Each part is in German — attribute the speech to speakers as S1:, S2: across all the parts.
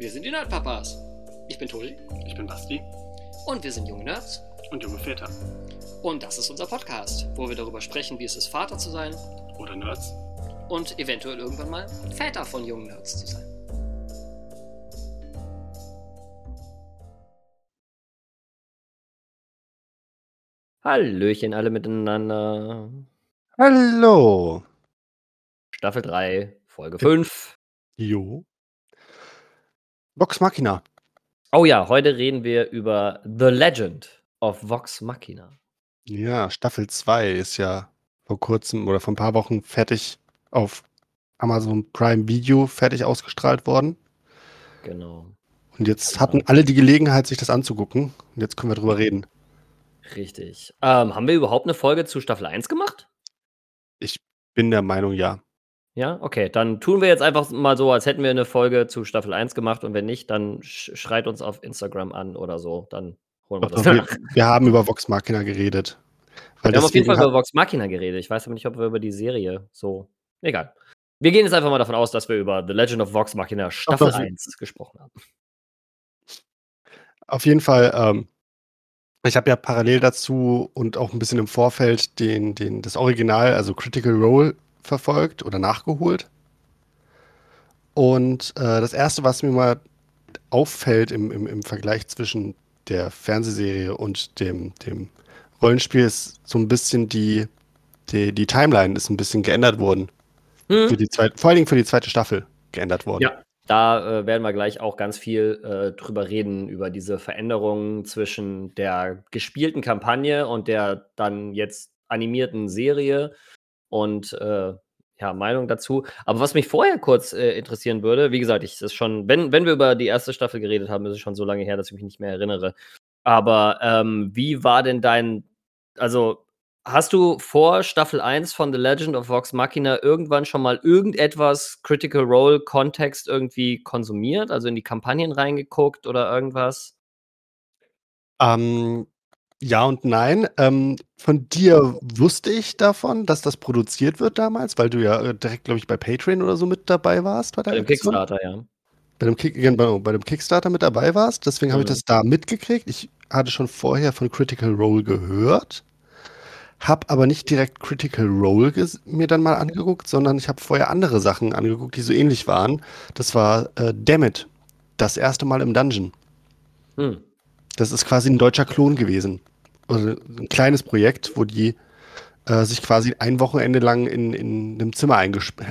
S1: Wir sind die Nerdpapas. Ich bin Tobi
S2: Ich bin Basti
S1: und wir sind junge Nerds.
S2: und junge Väter.
S1: Und das ist unser Podcast, wo wir darüber sprechen, wie es ist, Vater zu sein
S2: Oder Nerds.
S1: und eventuell irgendwann mal Väter von jungen Nerds zu sein.
S3: Hallöchen alle miteinander.
S4: Hallo.
S3: Staffel 3, Folge 5.
S4: Jo. Vox Machina.
S3: Oh ja, heute reden wir über The Legend of Vox Machina.
S4: Ja, Staffel 2 ist ja vor kurzem oder vor ein paar Wochen fertig auf Amazon Prime Video fertig ausgestrahlt worden.
S3: Genau.
S4: Und jetzt hatten alle die Gelegenheit, sich das anzugucken. Und jetzt können wir drüber reden.
S3: Richtig. Ähm, haben wir überhaupt eine Folge zu Staffel 1 gemacht?
S4: Ich bin der Meinung, ja.
S3: Ja, okay. Dann tun wir jetzt einfach mal so, als hätten wir eine Folge zu Staffel 1 gemacht. Und wenn nicht, dann sch schreit uns auf Instagram an oder so. Dann holen wir
S4: Doch,
S3: das
S4: wir, wir haben über Vox Machina geredet.
S3: Wir haben auf jeden Fall über Vox Machina geredet. Ich weiß aber nicht, ob wir über die Serie so. Egal. Wir gehen jetzt einfach mal davon aus, dass wir über The Legend of Vox Machina Staffel
S4: doch, wir-
S3: 1 gesprochen haben.
S4: Auf jeden Fall, ähm, ich habe ja parallel dazu und auch ein bisschen im Vorfeld den, den, das Original, also Critical Role, verfolgt oder nachgeholt. Und äh, das Erste, was mir mal auffällt im, im, im Vergleich zwischen der Fernsehserie und dem, dem Rollenspiel, ist so ein bisschen die, die, die Timeline ist ein bisschen geändert worden.
S3: Hm?
S4: Für die zweite, vor allen Dingen für die zweite Staffel geändert worden.
S3: Ja. Da äh, werden wir gleich auch ganz viel äh, drüber reden, über diese Veränderungen zwischen der gespielten Kampagne und der dann jetzt animierten Serie und äh, ja, Meinung dazu. Aber was mich vorher kurz äh, interessieren würde, wie gesagt, ich ist schon, wenn, wenn wir über die erste Staffel geredet haben, ist es schon so lange her, dass ich mich nicht mehr erinnere. Aber ähm, wie war denn dein, also Hast du vor Staffel 1 von The Legend of Vox Machina irgendwann schon mal irgendetwas Critical Role Kontext irgendwie konsumiert? Also in die Kampagnen reingeguckt oder irgendwas?
S4: Ähm, ja und nein. Ähm, von dir wusste ich davon, dass das produziert wird damals, weil du ja äh, direkt, glaube ich, bei Patreon oder so mit dabei warst. Bei,
S3: Bei dem. Kickstarter, ja.
S4: Bei dem, Kick, genau, bei dem Kickstarter mit dabei warst. Deswegen habe ich
S3: Mhm.
S4: das da mitgekriegt. Ich hatte schon vorher von Critical Role gehört, habe aber nicht direkt Critical Role mir dann mal angeguckt, sondern ich habe vorher andere Sachen angeguckt, die so ähnlich waren. Das war äh, Dammit, das erste Mal im Dungeon.
S3: Hm.
S4: Das ist quasi ein deutscher Klon gewesen. Also ein kleines Projekt, wo die äh, sich quasi ein Wochenende lang in, in einem Zimmer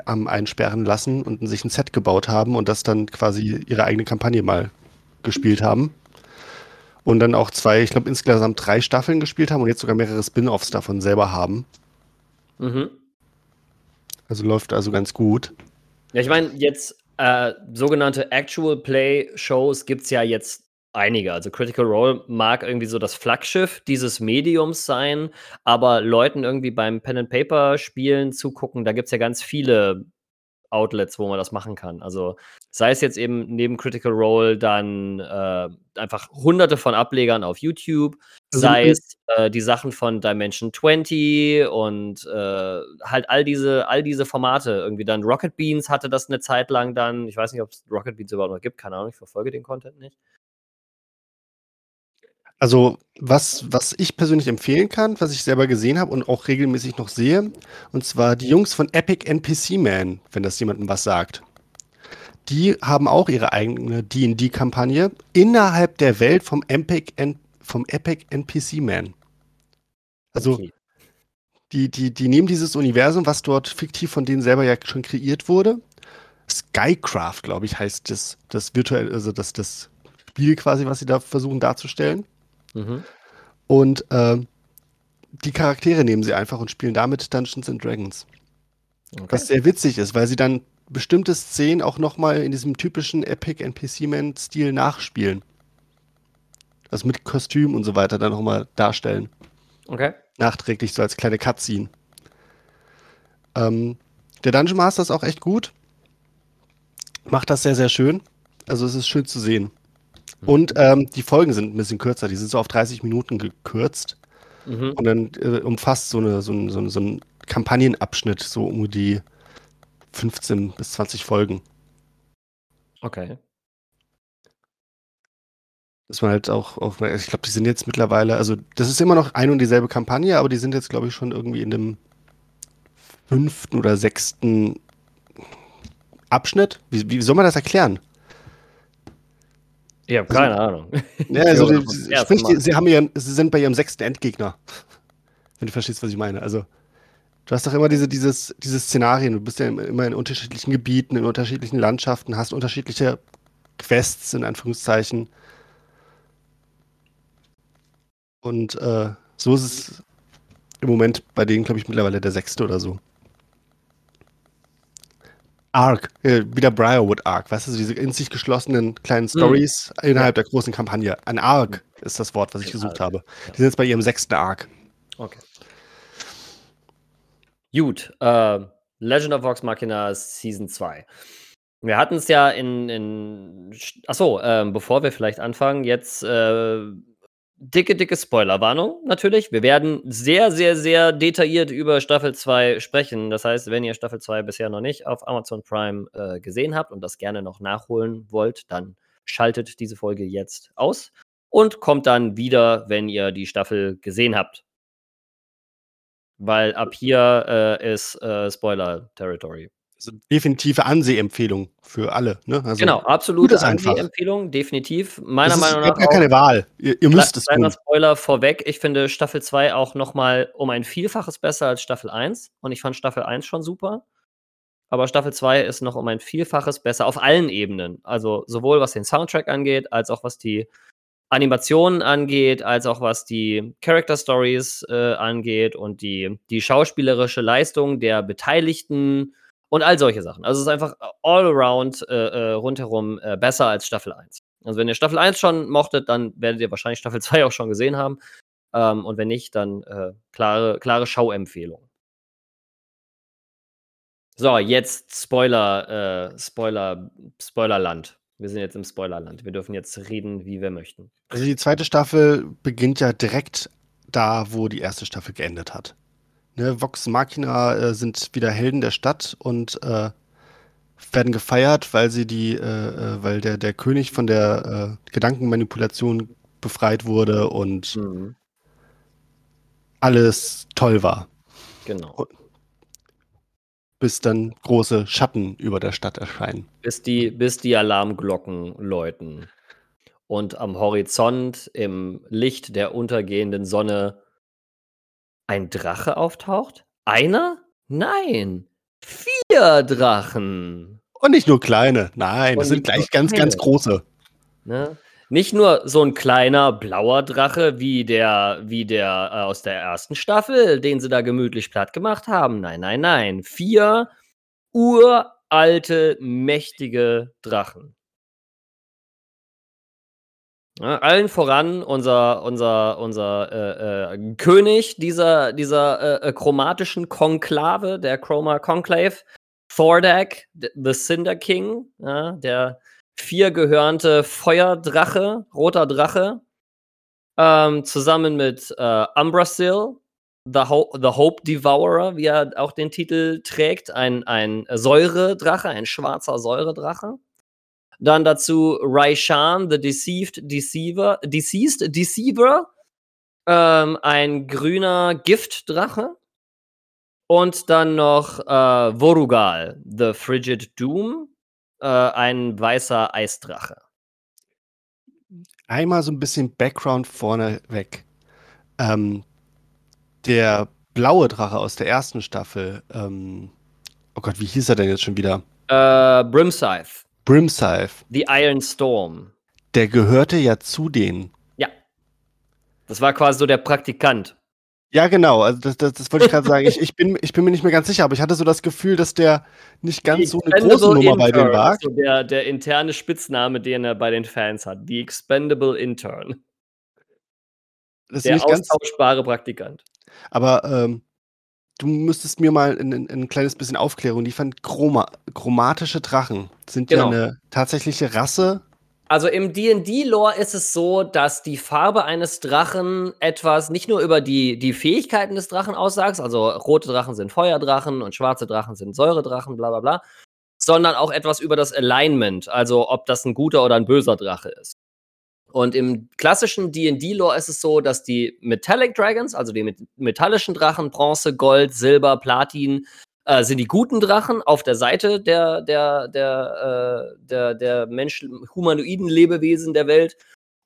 S4: am einsperren lassen und sich ein Set gebaut haben und das dann quasi ihre eigene Kampagne mal gespielt haben. Und dann auch zwei, ich glaube insgesamt drei Staffeln gespielt haben und jetzt sogar mehrere Spin-offs davon selber haben.
S3: Mhm.
S4: Also läuft also ganz gut.
S3: Ja, ich meine, jetzt äh, sogenannte Actual Play Shows gibt es ja jetzt einige. Also Critical Role mag irgendwie so das Flaggschiff dieses Mediums sein, aber Leuten irgendwie beim Pen and Paper Spielen zugucken, da gibt es ja ganz viele Outlets, wo man das machen kann. Also sei es jetzt eben neben Critical Role dann äh, einfach hunderte von Ablegern auf YouTube,
S4: Also
S3: sei es äh, die Sachen von Dimension 20 und äh, halt all diese, all diese Formate. Irgendwie dann Rocket Beans hatte das eine Zeit lang dann. Ich weiß nicht, ob es Rocket Beans überhaupt noch gibt, keine Ahnung, ich verfolge den Content nicht.
S4: Also, was, was ich persönlich empfehlen kann, was ich selber gesehen habe und auch regelmäßig noch sehe, und zwar die Jungs von Epic NPC Man, wenn das jemandem was sagt. Die haben auch ihre eigene D&D-Kampagne innerhalb der Welt vom Epic, vom Epic NPC Man. Also,
S3: Okay.
S4: die, die, die nehmen dieses Universum, was dort fiktiv von denen selber ja schon kreiert wurde. Skycraft, glaube ich, heißt das, das virtuell, also das, das Spiel quasi, was sie da versuchen darzustellen.
S3: Mhm.
S4: Und ähm, die Charaktere nehmen sie einfach und spielen damit Dungeons and Dragons.
S3: Okay.
S4: Was sehr witzig ist, weil sie dann bestimmte Szenen auch nochmal in diesem typischen Epic NPC-Man-Stil nachspielen. Also mit Kostüm und so weiter dann nochmal darstellen.
S3: okay.
S4: Nachträglich so als kleine Cutscene. Ähm, der Dungeon Master ist auch echt gut. Macht das sehr, sehr schön. Also es ist schön zu sehen. Und ähm, die Folgen sind ein bisschen kürzer. Die sind so auf 30 Minuten gekürzt.
S3: Mhm.
S4: Und dann äh, umfasst so, eine, so, ein, so, ein, so ein Kampagnenabschnitt so um die 15 bis 20 Folgen.
S3: Okay.
S4: Dass man halt auch, auf, ich glaube, die sind jetzt mittlerweile, also das ist immer noch ein und dieselbe Kampagne, aber die sind jetzt, glaube ich, schon irgendwie in dem fünften oder sechsten Abschnitt. Wie, wie soll man das erklären?
S3: Ich habe keine also, Ahnung.
S4: Ja, also, die, sprich, die, sie, haben ihren, sie sind bei ihrem sechsten Endgegner. Wenn du verstehst, was ich meine. Also, du hast doch immer diese, dieses, diese Szenarien. Du bist ja immer in unterschiedlichen Gebieten, in unterschiedlichen Landschaften, hast unterschiedliche Quests, in Anführungszeichen. Und äh, so ist es im Moment bei denen, glaube ich, mittlerweile der sechste oder so. Arc, äh, wieder Briarwood Arc, weißt du, diese in sich geschlossenen kleinen hm. Stories mhm. innerhalb der großen Kampagne. Ein Arc ist das Wort, was ich gesucht habe. Die sind jetzt bei ihrem sechsten Arc.
S3: Okay. Gut, äh, Legend of Vox Machina Season 2. Wir hatten es ja in, in achso, äh, bevor wir vielleicht anfangen, jetzt äh, dicke, dicke Spoilerwarnung natürlich. Wir werden sehr, sehr, sehr detailliert über Staffel 2 sprechen. Das heißt, wenn ihr Staffel 2 bisher noch nicht auf Amazon Prime äh, gesehen habt und das gerne noch nachholen wollt, dann schaltet diese Folge jetzt aus und kommt dann wieder, wenn ihr die Staffel gesehen habt. Weil ab hier äh, ist äh, Spoiler-Territory
S4: also definitive Ansehempfehlung für alle. Ne?
S3: Also, genau, absolute Ansehempfehlung, definitiv. Meiner
S4: ist,
S3: Meinung nach.
S4: Ihr habt ja keine Wahl. Ihr, ihr müsst es tun.
S3: Spoiler vorweg. Ich finde Staffel 2 auch nochmal um ein Vielfaches besser als Staffel 1. Und ich fand Staffel 1 schon super. Aber Staffel 2 ist noch um ein Vielfaches besser auf allen Ebenen. Also sowohl was den Soundtrack angeht, als auch was die Animationen angeht, als auch was die Character Stories äh, angeht und die, die schauspielerische Leistung der Beteiligten und all solche Sachen. Also es ist einfach all around äh, äh, rundherum äh, besser als Staffel 1. Also wenn ihr Staffel 1 schon mochtet, dann werdet ihr wahrscheinlich Staffel 2 auch schon gesehen haben. Ähm, und wenn nicht, dann äh, klare, klare Schauempfehlung. So, jetzt Spoiler, äh, Spoiler, Spoilerland. Wir sind jetzt im Spoilerland. Wir dürfen jetzt reden, wie wir möchten.
S4: Also die zweite Staffel beginnt ja direkt da, wo die erste Staffel geendet hat. Ne, Vox Machina äh, sind wieder Helden der Stadt und äh, werden gefeiert, weil sie die, äh, äh weil der, der König von der äh, Gedankenmanipulation befreit wurde und mhm. alles toll war.
S3: Genau.
S4: Und bis dann große Schatten über der Stadt erscheinen.
S3: Bis die, bis die Alarmglocken läuten. Und am Horizont im Licht der untergehenden Sonne ein Drache auftaucht? Einer? Nein. Vier Drachen.
S4: Und nicht nur kleine. Nein, Und das sind gleich ganz, ganz große.
S3: Ne? Nicht nur so ein kleiner blauer Drache wie der, wie der äh, aus der ersten Staffel, den sie da gemütlich platt gemacht haben. Nein, nein, nein. Vier uralte, mächtige Drachen. Ja, allen voran unser, unser, unser äh, äh, König dieser, dieser äh, äh chromatischen Konklave, der Chroma Conclave, Thordak, the Cinder King, ja, der viergehörnte Feuerdrache, roter Drache, ähm, zusammen mit äh, Umbrasil, the, Ho the Hope Devourer, wie er auch den Titel trägt, ein, ein Säuredrache, ein schwarzer Säuredrache. Dann dazu Raishan, The Deceived Deceiver, Deceased Deceiver, ähm, ein grüner Giftdrache. Und dann noch äh, Vorugal, The Frigid Doom, äh, ein weißer Eisdrache.
S4: Einmal so ein bisschen Background vorne weg. Ähm, der blaue Drache aus der ersten Staffel, ähm, oh Gott, wie hieß er denn jetzt schon wieder?
S3: Äh, Brimscythe.
S4: Brimscythe.
S3: The Iron Storm.
S4: Der gehörte ja zu denen.
S3: Ja. Das war quasi so der Praktikant.
S4: Ja, genau. Also das, das, das wollte ich gerade sagen. Ich, ich, bin, ich bin mir nicht mehr ganz sicher, aber ich hatte so das Gefühl, dass der nicht ganz Die so eine große Nummer Intern, bei denen war.
S3: Also der, der interne Spitzname, den er bei den Fans hat. The Expendable Intern. Das der austauschbare Praktikant.
S4: Aber ähm, du müsstest mir mal ein, ein, ein kleines bisschen Aufklärung liefern. Chroma, chromatische Drachen sind genau. ja eine tatsächliche Rasse.
S3: Also im D&D-Lore ist es so, dass die Farbe eines Drachen etwas nicht nur über die, die Fähigkeiten des Drachen aussagt, also rote Drachen sind Feuerdrachen und schwarze Drachen sind Säuredrachen, bla bla bla, sondern auch etwas über das Alignment, also ob das ein guter oder ein böser Drache ist. Und im klassischen D&D-Lore ist es so, dass die Metallic Dragons, also die metallischen Drachen, Bronze, Gold, Silber, Platin, äh, sind die guten Drachen auf der Seite der, der, der, äh, der, der Menschen, humanoiden Lebewesen der Welt.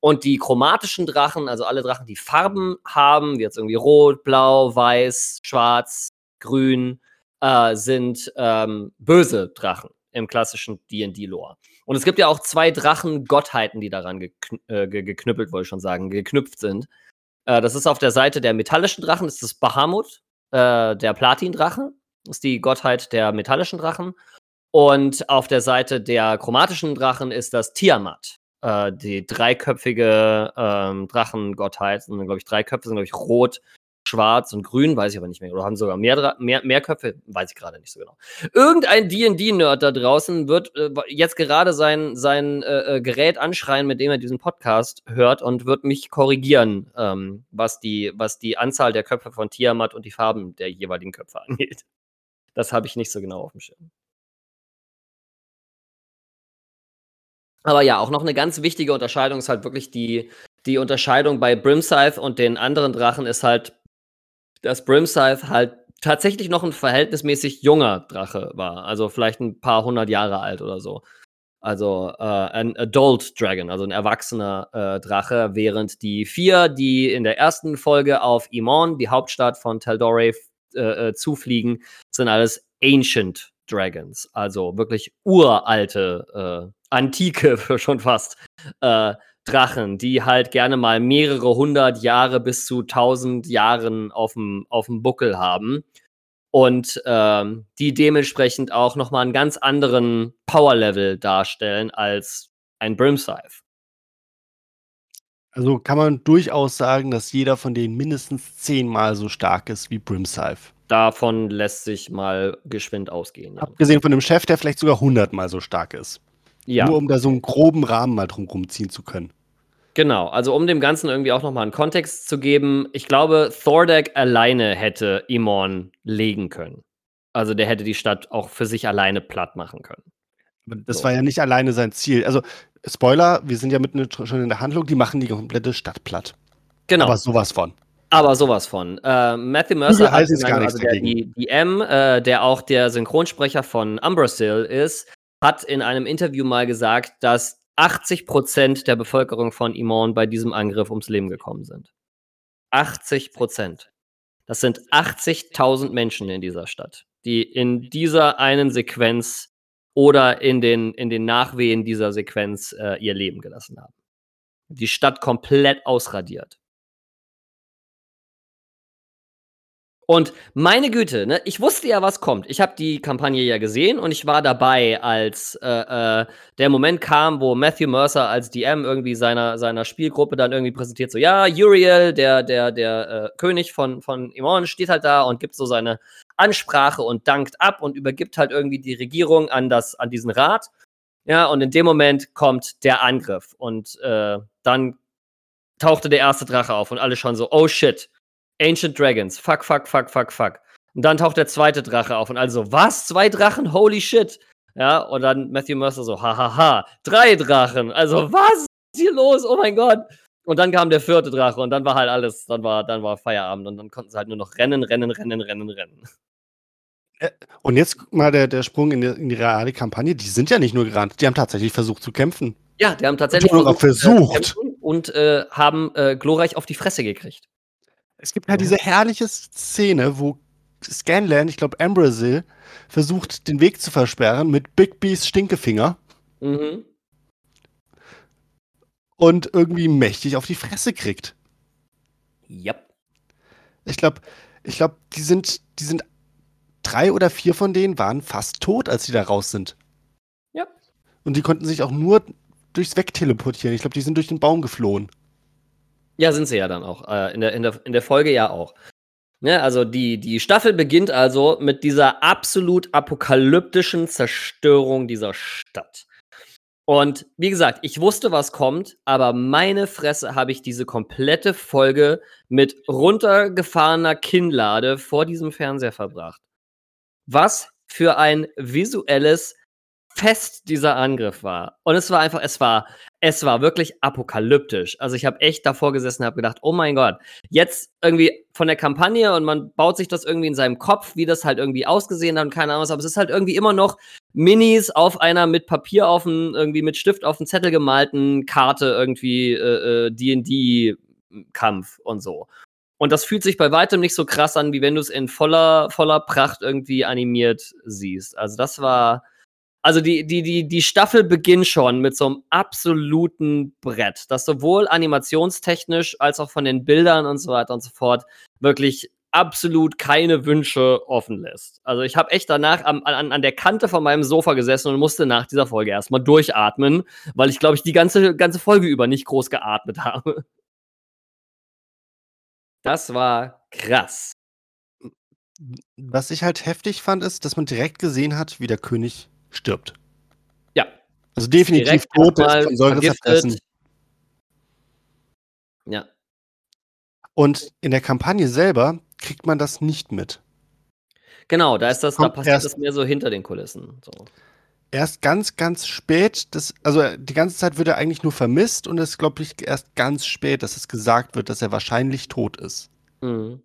S3: Und die chromatischen Drachen, also alle Drachen, die Farben haben, wie jetzt irgendwie rot, blau, weiß, schwarz, grün, äh, sind ähm, böse Drachen im klassischen D&D-Lore. Und es gibt ja auch zwei Drachen-Gottheiten, die daran gekn äh, geknüppelt, wollte ich schon sagen, geknüpft sind. Äh, das ist auf der Seite der metallischen Drachen, das ist Bahamut, äh, der Platin-Drache, ist die Gottheit der metallischen Drachen. Und auf der Seite der chromatischen Drachen ist das Tiamat, äh, die dreiköpfige ähm, Drachengottheit. Sind, glaube ich, drei Köpfe sind, glaube ich, rot, schwarz und grün, weiß ich aber nicht mehr. Oder haben sogar mehr, mehr, mehr Köpfe, weiß ich gerade nicht so genau. Irgendein DD-Nerd da draußen wird äh, jetzt gerade sein, sein äh, äh, Gerät anschreien, mit dem er diesen Podcast hört und wird mich korrigieren, ähm, was, die, was die Anzahl der Köpfe von Tiamat und die Farben der jeweiligen Köpfe angeht. Das habe ich nicht so genau auf dem Schirm. Aber ja, auch noch eine ganz wichtige Unterscheidung ist halt wirklich die, die Unterscheidung bei Brimscythe und den anderen Drachen ist halt dass Brimscythe halt tatsächlich noch ein verhältnismäßig junger Drache war. Also vielleicht ein paar hundert Jahre alt oder so. Also äh, ein Adult Dragon, also ein erwachsener äh, Drache, während die vier, die in der ersten Folge auf Imon, die Hauptstadt von Tal'Dorei, äh, äh, zufliegen, sind alles Ancient Dragons, also wirklich uralte, äh, antike schon fast äh, Drachen, die halt gerne mal mehrere hundert Jahre bis zu tausend Jahren auf dem Buckel haben und ähm, die dementsprechend auch noch mal einen ganz anderen Power-Level darstellen als ein Brimscythe.
S4: Also kann man durchaus sagen, dass jeder von denen mindestens zehnmal so stark ist wie Brimscythe.
S3: Davon lässt sich mal geschwind ausgehen.
S4: Ja. Abgesehen von dem Chef, der vielleicht sogar hundertmal so stark ist. Ja. Nur um da so einen groben Rahmen mal drum rumziehen zu können.
S3: Genau, also um dem Ganzen irgendwie auch nochmal einen Kontext zu geben, ich glaube, Thordak alleine hätte Imorn legen können. Also der hätte die Stadt auch für sich alleine platt machen können.
S4: Das so. war ja nicht alleine sein Ziel. Also, Spoiler, wir sind ja mitten schon in der Handlung, die machen die komplette Stadt platt.
S3: Genau.
S4: Aber sowas von.
S3: Aber sowas von. Äh, Matthew Mercer hat also der, die, die M, äh, der auch der Synchronsprecher von Umbrasil ist, hat in einem Interview mal gesagt, dass 80 Prozent der Bevölkerung von Imon bei diesem Angriff ums Leben gekommen sind. 80 Prozent. Das sind 80.000 Menschen in dieser Stadt, die in dieser einen Sequenz oder in den, in den Nachwehen dieser Sequenz äh, ihr Leben gelassen haben. Die Stadt komplett ausradiert. Und meine Güte, ne, ich wusste ja, was kommt. Ich habe die Kampagne ja gesehen und ich war dabei, als äh, äh, der Moment kam, wo Matthew Mercer als DM irgendwie seiner, seiner Spielgruppe dann irgendwie präsentiert, so, ja, Uriel, der, der, der äh, König von, von Imon, steht halt da und gibt so seine Ansprache und dankt ab und übergibt halt irgendwie die Regierung an, das, an diesen Rat. Ja, und in dem Moment kommt der Angriff und äh, dann tauchte der erste Drache auf und alle schon so, oh shit, Ancient Dragons. Fuck, fuck, fuck, fuck, fuck. Und dann taucht der zweite Drache auf und also, was? Zwei Drachen? Holy shit. Ja, und dann Matthew Mercer so, hahaha, drei Drachen. Also, was ist hier los? Oh mein Gott. Und dann kam der vierte Drache und dann war halt alles, dann war, dann war Feierabend und dann konnten sie halt nur noch rennen, rennen, rennen, rennen, rennen.
S4: Äh, und jetzt mal der, der Sprung in die, in die reale Kampagne. Die sind ja nicht nur gerannt, die haben tatsächlich versucht zu kämpfen.
S3: Ja, die haben tatsächlich
S4: versucht, versucht.
S3: und äh, haben äh, glorreich auf die Fresse gekriegt.
S4: Es gibt halt diese herrliche Szene, wo Scanlan, ich glaube Ambrasil, versucht, den Weg zu versperren mit Big B's Stinkefinger. Mhm. Und irgendwie mächtig auf die Fresse kriegt.
S3: Yep.
S4: Ich glaube, ich glaube, die sind, die sind drei oder vier von denen waren fast tot, als sie da raus sind.
S3: Ja.
S4: Und die konnten sich auch nur durchs Wegteleportieren. Ich glaube, die sind durch den Baum geflohen.
S3: Ja, sind sie ja dann auch. Äh, in, der, in, der, in der Folge ja auch. Ja, ne, also die, die Staffel beginnt also mit dieser absolut apokalyptischen Zerstörung dieser Stadt. Und wie gesagt, ich wusste, was kommt, aber meine Fresse habe ich diese komplette Folge mit runtergefahrener Kinnlade vor diesem Fernseher verbracht. Was für ein visuelles Fest dieser Angriff war. Und es war einfach, es war, es war wirklich apokalyptisch. Also ich habe echt davor gesessen und habe gedacht, oh mein Gott, jetzt irgendwie von der Kampagne und man baut sich das irgendwie in seinem Kopf, wie das halt irgendwie ausgesehen hat und keine Ahnung, aber es ist halt irgendwie immer noch Minis auf einer mit Papier auf dem, irgendwie mit Stift auf dem Zettel gemalten Karte irgendwie äh, äh, D&D-Kampf und so. Und das fühlt sich bei weitem nicht so krass an, wie wenn du es in voller, voller Pracht irgendwie animiert siehst. Also das war, also die, die, die, die Staffel beginnt schon mit so einem absoluten Brett, das sowohl animationstechnisch als auch von den Bildern und so weiter und so fort wirklich absolut keine Wünsche offen lässt. Also ich habe echt danach am, an, an der Kante von meinem Sofa gesessen und musste nach dieser Folge erstmal durchatmen, weil ich, glaube ich, die ganze, ganze Folge über nicht groß geatmet habe. Das war krass.
S4: Was ich halt heftig fand, ist, dass man direkt gesehen hat, wie der König stirbt.
S3: Ja.
S4: Also definitiv tot, ist von Säure zerfressen.
S3: Ja.
S4: Und in der Kampagne selber kriegt man das nicht mit.
S3: Genau, da ist das, da passiert
S4: erst-
S3: das mehr so hinter den Kulissen. So.
S4: Erst ganz, ganz spät, das, also die ganze Zeit wird er eigentlich nur vermisst und es ist, glaube ich, erst ganz spät, dass es gesagt wird, dass er wahrscheinlich tot ist.
S3: Mhm.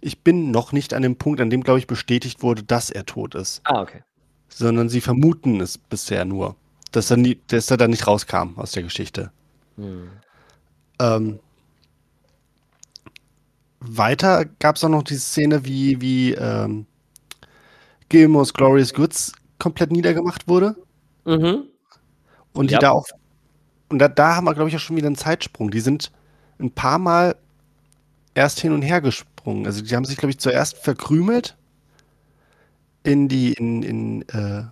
S4: Ich bin noch nicht an dem Punkt, an dem, glaube ich, bestätigt wurde, dass er tot ist.
S3: Ah, okay.
S4: Sondern sie vermuten es bisher nur, dass er, nie, dass er da nicht rauskam aus der Geschichte.
S3: Mhm.
S4: Ähm, weiter gab es auch noch die Szene, wie, wie ähm, Gilmore's Glorious Goods komplett niedergemacht wurde.
S3: Mhm.
S4: Und die
S3: Ja.
S4: da auch. Und da, da haben wir, glaube ich, auch schon wieder einen Zeitsprung. Die sind ein paar Mal erst hin und her gesprungen. Also die haben sich, glaube ich, zuerst verkrümelt in die, in, in, äh,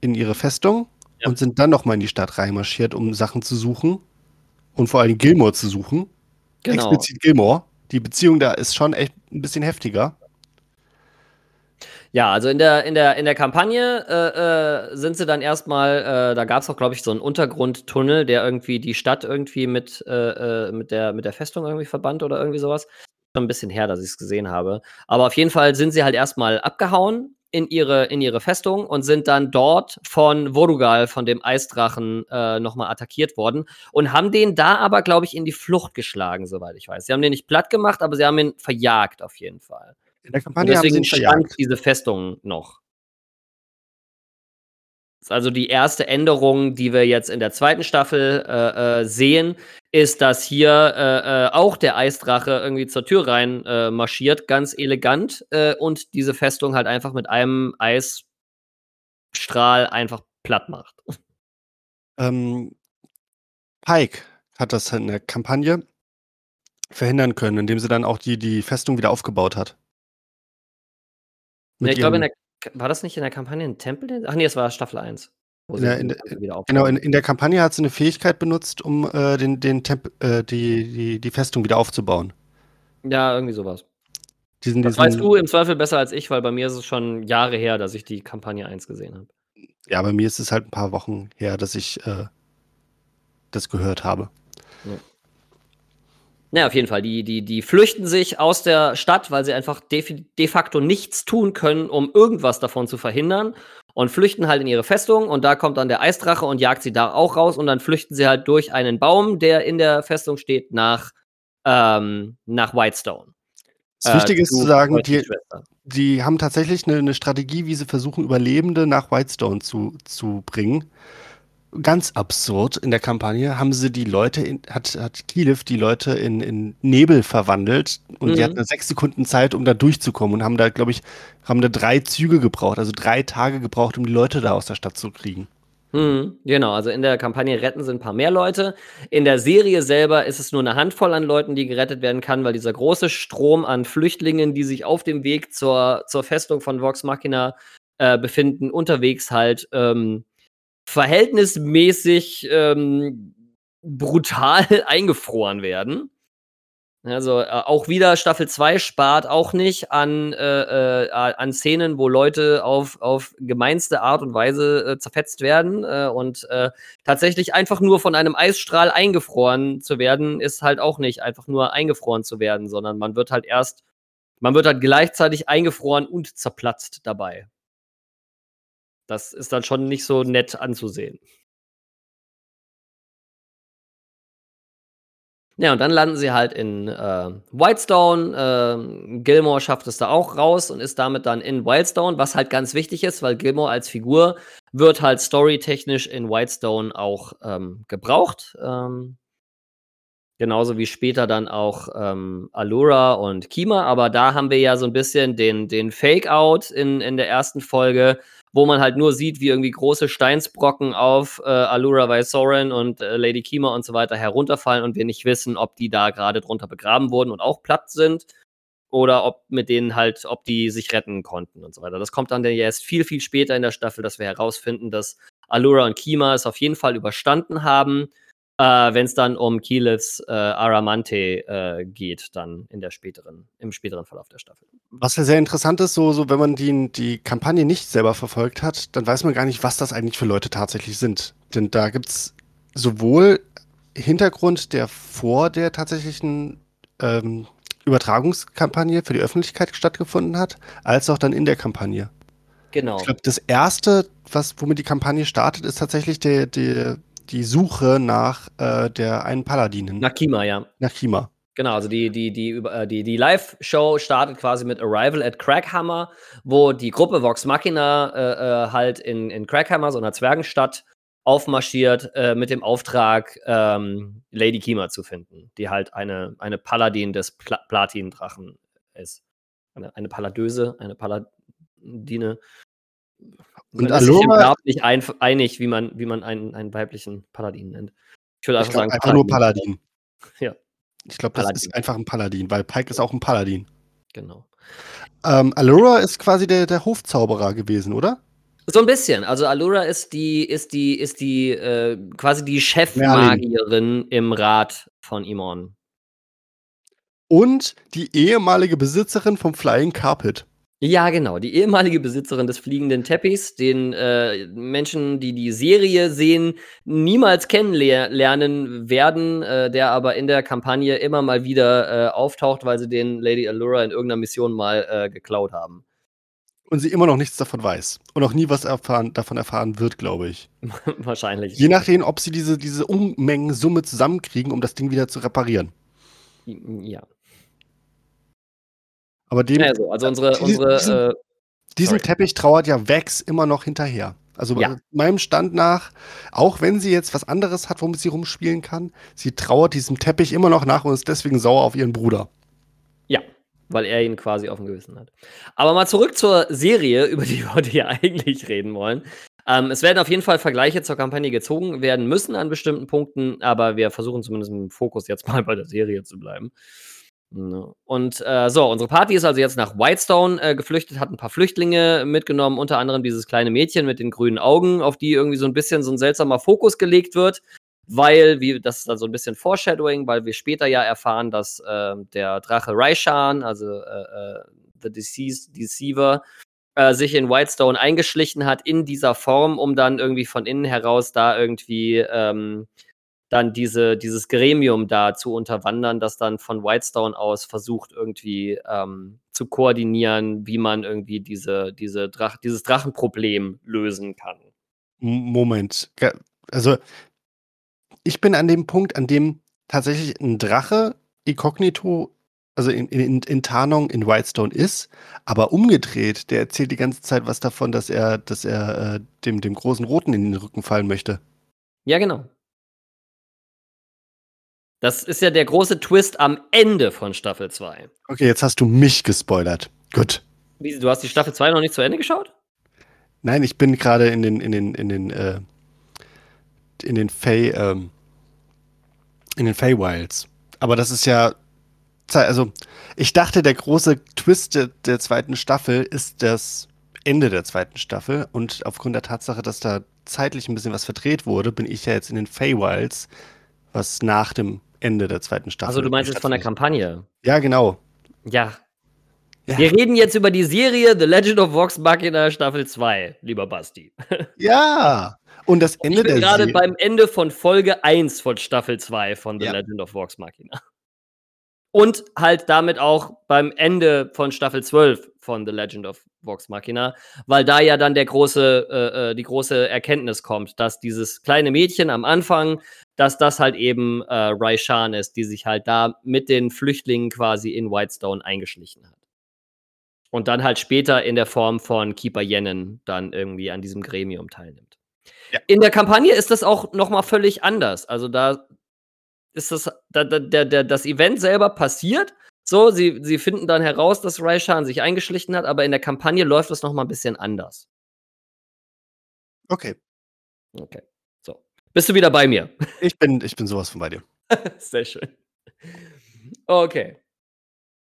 S4: in ihre Festung
S3: Ja.
S4: und sind dann nochmal in die Stadt reinmarschiert, um Sachen zu suchen. Und vor allem Gilmore zu suchen.
S3: Genau.
S4: Explizit Gilmore. Die Beziehung da ist schon echt ein bisschen heftiger.
S3: Ja, also in der, in der, in der Kampagne äh, äh, sind sie dann erstmal, äh, da gab es auch, glaube ich, so einen Untergrundtunnel, der irgendwie die Stadt irgendwie mit, äh, äh, mit, der, mit der Festung irgendwie verband oder irgendwie sowas. Schon ein bisschen her, dass ich es gesehen habe. Aber auf jeden Fall sind sie halt erstmal abgehauen in ihre, in ihre Festung und sind dann dort von Vorugal, von dem Eisdrachen, äh, nochmal attackiert worden und haben den da aber, glaube ich, in die Flucht geschlagen, soweit ich weiß. Sie haben den nicht platt gemacht, aber sie haben ihn verjagt auf jeden Fall.
S4: In der
S3: Und
S4: Kampagne haben sie
S3: deswegen
S4: ihn
S3: stand
S4: verjagt.
S3: diese Festung noch. Ist Also die erste Änderung, die wir jetzt in der zweiten Staffel äh, äh, sehen, ist, dass hier äh, äh, auch der Eisdrache irgendwie zur Tür rein äh, marschiert, ganz elegant, äh, und diese Festung halt einfach mit einem Eisstrahl einfach platt macht.
S4: Ähm, Pike hat das in der Kampagne verhindern können, indem sie dann auch die, die Festung wieder aufgebaut hat.
S3: Ja, ich glaube, in der, war das nicht in der Kampagne ein Tempel? Ach nee, es war Staffel 1. Wo
S4: In
S3: sie
S4: der- in
S3: das
S4: der-
S3: Ganze wieder
S4: Genau, in, in der Kampagne hat sie eine Fähigkeit benutzt, um äh, den, den Temp äh, die, die, die Festung wieder aufzubauen.
S3: ja, irgendwie sowas.
S4: Diesen,
S3: Das
S4: diesen,
S3: weißt du im Zweifel besser als ich, weil bei mir ist es schon Jahre her, dass ich die Kampagne 1 gesehen habe.
S4: Ja, bei mir ist es halt ein paar Wochen her, dass ich äh, das gehört habe.
S3: Naja, auf jeden Fall. Die, die, die flüchten sich aus der Stadt, weil sie einfach de, de facto nichts tun können, um irgendwas davon zu verhindern. Und flüchten halt in ihre Festung. Und da kommt dann der Eisdrache und jagt sie da auch raus. Und dann flüchten sie halt durch einen Baum, der in der Festung steht, nach, ähm, nach Whitestone.
S4: Das Wichtige ist
S3: zu
S4: sagen, die, die haben tatsächlich eine, eine Strategie, wie sie versuchen, Überlebende nach Whitestone zu, zu bringen. Ganz absurd in der Kampagne haben sie die Leute, in, hat, hat Kiev die Leute in, in Nebel verwandelt und die
S3: Mhm.
S4: hatten sechs Sekunden Zeit, um da durchzukommen und haben da, glaube ich, haben da drei Züge gebraucht, also drei Tage gebraucht, um die Leute da aus der Stadt zu kriegen.
S3: Mhm, genau, also in der Kampagne retten sie ein paar mehr Leute. In der Serie selber ist es nur eine Handvoll an Leuten, die gerettet werden kann, weil dieser große Strom an Flüchtlingen, die sich auf dem Weg zur, zur Festung von Vox Machina äh, befinden, unterwegs halt ähm, verhältnismäßig ähm, brutal eingefroren werden. Also äh, auch wieder Staffel 2 spart auch nicht an, äh, äh, an Szenen, wo Leute auf, auf gemeinste Art und Weise äh, zerfetzt werden. Äh, und äh, tatsächlich einfach nur von einem Eisstrahl eingefroren zu werden, ist halt auch nicht einfach nur eingefroren zu werden, sondern man wird halt erst, man wird halt gleichzeitig eingefroren und zerplatzt dabei. Das ist dann schon nicht so nett anzusehen. Ja, und dann landen sie halt in äh, Whitestone. Äh, Gilmore schafft es da auch raus und ist damit dann in Whitestone, was halt ganz wichtig ist, weil Gilmore als Figur wird halt storytechnisch in Whitestone auch ähm, gebraucht. Ähm, genauso wie später dann auch ähm, Allura und Kima. Aber da haben wir ja so ein bisschen den, den Fake-Out in, in der ersten Folge, wo man halt nur sieht, wie irgendwie große Steinsbrocken auf äh, Allura Vysoren und äh, Lady Kima und so weiter herunterfallen und wir nicht wissen, ob die da gerade drunter begraben wurden und auch platt sind oder ob mit denen halt, ob die sich retten konnten und so weiter. Das kommt dann ja erst viel, viel später in der Staffel, dass wir herausfinden, dass Allura und Kima es auf jeden Fall überstanden haben äh, wenn es dann um Kielitz äh, Aramante äh, geht, dann in der späteren, im späteren Verlauf der Staffel.
S4: Was ja sehr interessant ist, so, so wenn man die, die Kampagne nicht selber verfolgt hat, dann weiß man gar nicht, was das eigentlich für Leute tatsächlich sind. Denn da gibt es sowohl Hintergrund, der vor der tatsächlichen ähm, Übertragungskampagne für die Öffentlichkeit stattgefunden hat, als auch dann in der Kampagne.
S3: Genau.
S4: Ich glaube, das erste, was, womit die Kampagne startet, ist tatsächlich der, der, die Suche nach äh, der einen Paladinin.
S3: Nach Kima, ja.
S4: Nach Kima.
S3: Genau, also die, die, die, äh, die, die Live-Show startet quasi mit Arrival at Crackhammer, wo die Gruppe Vox Machina äh, äh, halt in, in Crackhammer, so einer Zwergenstadt, aufmarschiert äh, mit dem Auftrag, ähm, Lady Kima zu finden, die halt eine, eine Paladin des Pla Platin-Drachen ist. Eine, eine Paladöse, eine Paladine.
S4: Und
S3: Man ist sich Grab nicht ein, einig, wie man, wie man einen, einen weiblichen Paladin nennt. Ich würde
S4: ich
S3: einfach
S4: glaube
S3: sagen,
S4: einfach nur Paladin.
S3: Ja.
S4: Ich glaube, das
S3: Paladin.
S4: ist einfach ein Paladin, weil Pike ist auch ein Paladin.
S3: Genau.
S4: Ähm, Allura ist quasi der, der Hofzauberer gewesen, oder?
S3: So ein bisschen. Also Allura ist die, ist die, ist die, äh, quasi die Chefmagierin im Rat von Imon.
S4: Und die ehemalige Besitzerin vom Flying Carpet.
S3: Ja, genau. Die ehemalige Besitzerin des fliegenden Teppichs, den äh, Menschen, die die Serie sehen, niemals kennenlernen werden, äh, der aber in der Kampagne immer mal wieder äh, auftaucht, weil sie den Lady Allura in irgendeiner Mission mal äh, geklaut haben.
S4: Und sie immer noch nichts davon weiß. Und auch nie was erfahren, davon erfahren wird, glaube ich.
S3: Wahrscheinlich.
S4: Je nachdem, ob sie diese, diese Unmengen-Summe zusammenkriegen, um das Ding wieder zu reparieren.
S3: Ja.
S4: Aber dem,
S3: Also, also unsere,
S4: Diesen-
S3: unsere
S4: diesen-
S3: äh,
S4: diesem
S3: sorry.
S4: Teppich trauert ja Vex immer noch hinterher. Also
S3: Ja.
S4: äh, meinem Stand nach, auch wenn sie jetzt was anderes hat, womit sie rumspielen kann, sie trauert diesem Teppich immer noch nach und ist deswegen sauer auf ihren Bruder.
S3: Ja, weil er ihn quasi auf dem Gewissen hat. Aber mal zurück zur Serie, über die wir heute hier eigentlich reden wollen. Ähm, es werden auf jeden Fall Vergleiche zur Kampagne gezogen werden müssen an bestimmten Punkten, aber wir versuchen zumindest im Fokus jetzt mal bei der Serie zu bleiben. Ja. Und äh, so, unsere Party ist also jetzt nach Whitestone äh, geflüchtet, hat ein paar Flüchtlinge mitgenommen, unter anderem dieses kleine Mädchen mit den grünen Augen, auf die irgendwie so ein bisschen so ein seltsamer Fokus gelegt wird, weil, wie, das ist dann so ein bisschen Foreshadowing, weil wir später ja erfahren, dass äh, der Drache Raishan, also äh, äh, The Deceased Deceiver, äh, sich in Whitestone eingeschlichen hat in dieser Form, um dann irgendwie von innen heraus da irgendwie ähm, dann diese, dieses Gremium da zu unterwandern, das dann von Whitestone aus versucht, irgendwie ähm, zu koordinieren, wie man irgendwie diese, diese Drach, dieses Drachenproblem lösen kann.
S4: Moment. Also, ich bin an dem Punkt, an dem tatsächlich ein Drache inkognito, also in, in, in Tarnung in Whitestone ist, aber umgedreht, der erzählt die ganze Zeit was davon, dass er, dass er äh, dem, dem großen Roten in den Rücken fallen möchte.
S3: Ja, genau. Das ist ja der große Twist am Ende von Staffel 2.
S4: Okay, jetzt hast du mich gespoilert. Gut.
S3: Wie, du hast die Staffel 2 noch nicht zu Ende geschaut?
S4: Nein, ich bin gerade in den, in den, in den, äh, in den Fey, ähm, in den Feywilds. Aber das ist ja, also ich dachte, der große Twist der, der zweiten Staffel ist das Ende der zweiten Staffel und aufgrund der Tatsache, dass da zeitlich ein bisschen was verdreht wurde, bin ich ja jetzt in den Feywilds, was nach dem Ende der zweiten Staffel.
S3: Also du meinst jetzt von der. Kampagne.
S4: Ja, genau.
S3: Ja.
S4: Ja.
S3: Wir reden jetzt über die Serie The Legend of Vox Machina Staffel 2, lieber Basti.
S4: Ja. Und das Ende
S3: ich bin
S4: der
S3: gerade beim Ende von Folge 1 von Staffel 2 von The
S4: Ja.
S3: Legend of Vox Machina. Und halt damit auch beim Ende von Staffel 12 von The Legend of Vox Machina, weil da ja dann der große, äh, äh, die große Erkenntnis kommt, dass dieses kleine Mädchen am Anfang, dass das halt eben äh, Raishan ist, die sich halt da mit den Flüchtlingen quasi in Whitestone eingeschlichen hat. Und dann halt später in der Form von Keeper Yennen dann irgendwie an diesem Gremium teilnimmt. Ja. In der Kampagne ist das auch nochmal völlig anders. Also da ist das, da, da, der, das Event selber passiert. So, sie, sie finden dann heraus, dass Raishan sich eingeschlichen hat, aber in der Kampagne läuft das nochmal ein bisschen anders.
S4: Okay.
S3: Okay. So. Bist du wieder bei mir?
S4: Ich bin, ich bin sowas von bei dir.
S3: Sehr schön. Okay.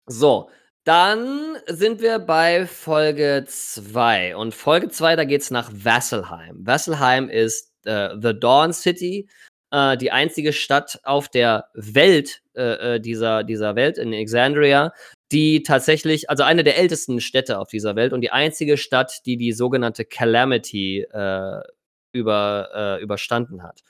S3: So, dann sind wir bei Folge 2. Und Folge 2, da geht es nach Vasselheim. Vasselheim ist äh, The Dawn City äh, die einzige Stadt auf der Welt, äh, äh, dieser, dieser Welt in Alexandria, die tatsächlich, also eine der ältesten Städte auf dieser Welt und die einzige Stadt, die die sogenannte Calamity äh, über, äh, überstanden hat.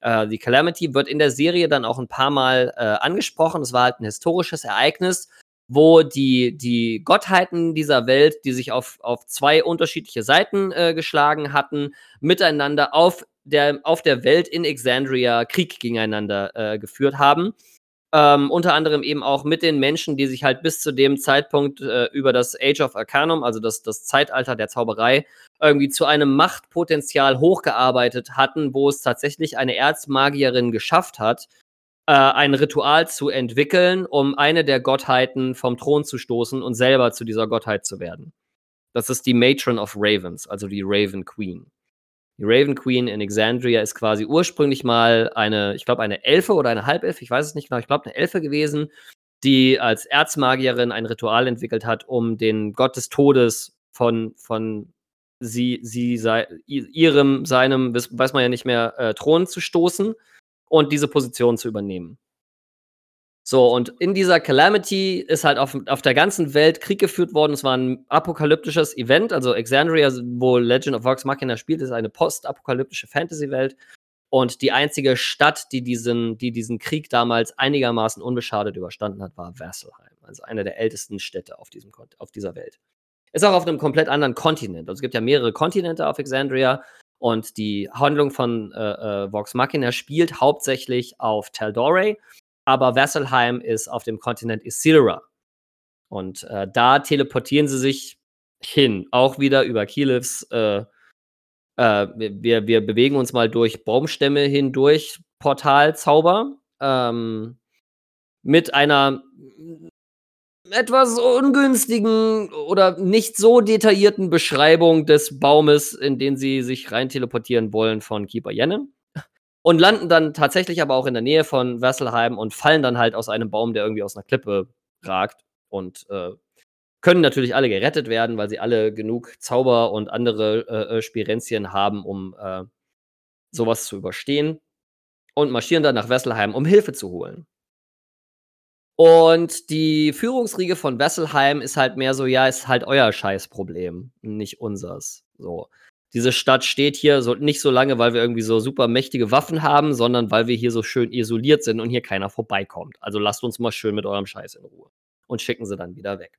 S3: Äh, die Calamity wird in der Serie dann auch ein paar Mal angesprochen. Es war halt ein historisches Ereignis, wo die, die Gottheiten dieser Welt, die sich auf, auf zwei unterschiedliche Seiten äh, geschlagen hatten, miteinander auf der, auf der Welt in Exandria Krieg gegeneinander äh, geführt haben. Ähm, unter anderem eben auch mit den Menschen, die sich halt bis zu dem Zeitpunkt äh, über das Age of Arcanum, also das, das Zeitalter der Zauberei, irgendwie zu einem Machtpotenzial hochgearbeitet hatten, wo es tatsächlich eine Erzmagierin geschafft hat, äh, ein Ritual zu entwickeln, um eine der Gottheiten vom Thron zu stoßen und selber zu dieser Gottheit zu werden. Das ist die Matron of Ravens, also die Raven Queen. Raven Queen in Exandria ist quasi ursprünglich mal eine, ich glaube, eine Elfe oder eine Halbelfe, ich weiß es nicht genau, ich glaube, eine Elfe gewesen, die als Erzmagierin ein Ritual entwickelt hat, um den Gott des Todes von, von sie, sie sei, ihrem, seinem, weiß man ja nicht mehr, äh, Thron zu stoßen und diese Position zu übernehmen. So, und in dieser Calamity ist halt auf, auf der ganzen Welt Krieg geführt worden. Es war ein apokalyptisches Event. Also Exandria, wo Legend of Vox Machina spielt, ist eine postapokalyptische Fantasy-Welt. Und die einzige Stadt, die diesen, die diesen Krieg damals einigermaßen unbeschadet überstanden hat, war Vasselheim. Also eine der ältesten Städte auf, diesem, auf dieser Welt. Ist auch auf einem komplett anderen Kontinent. Also es gibt ja mehrere Kontinente auf Exandria. Und die Handlung von äh, äh, Vox Machina spielt hauptsächlich auf Tal'Dorei aber Vasselheim ist auf dem Kontinent Isilra. Und äh, da teleportieren sie sich hin, auch wieder über Keylifs. Äh, äh, wir, wir bewegen uns mal durch Baumstämme hindurch, Portalzauber, ähm, mit einer etwas ungünstigen oder nicht so detaillierten Beschreibung des Baumes, in den sie sich rein teleportieren wollen von Keeper Yennen und landen dann tatsächlich aber auch in der Nähe von Wesselheim und fallen dann halt aus einem Baum, der irgendwie aus einer Klippe ragt und äh, können natürlich alle gerettet werden, weil sie alle genug Zauber und andere äh, äh Spirenzien haben, um äh, sowas zu überstehen und marschieren dann nach Wesselheim, um Hilfe zu holen. Und die Führungsriege von Wesselheim ist halt mehr so, ja, ist halt euer Scheißproblem, nicht unsers. So diese Stadt steht hier so nicht so lange, weil wir irgendwie so super mächtige Waffen haben, sondern weil wir hier so schön isoliert sind und hier keiner vorbeikommt. Also lasst uns mal schön mit eurem Scheiß in Ruhe. Und schicken sie dann wieder weg.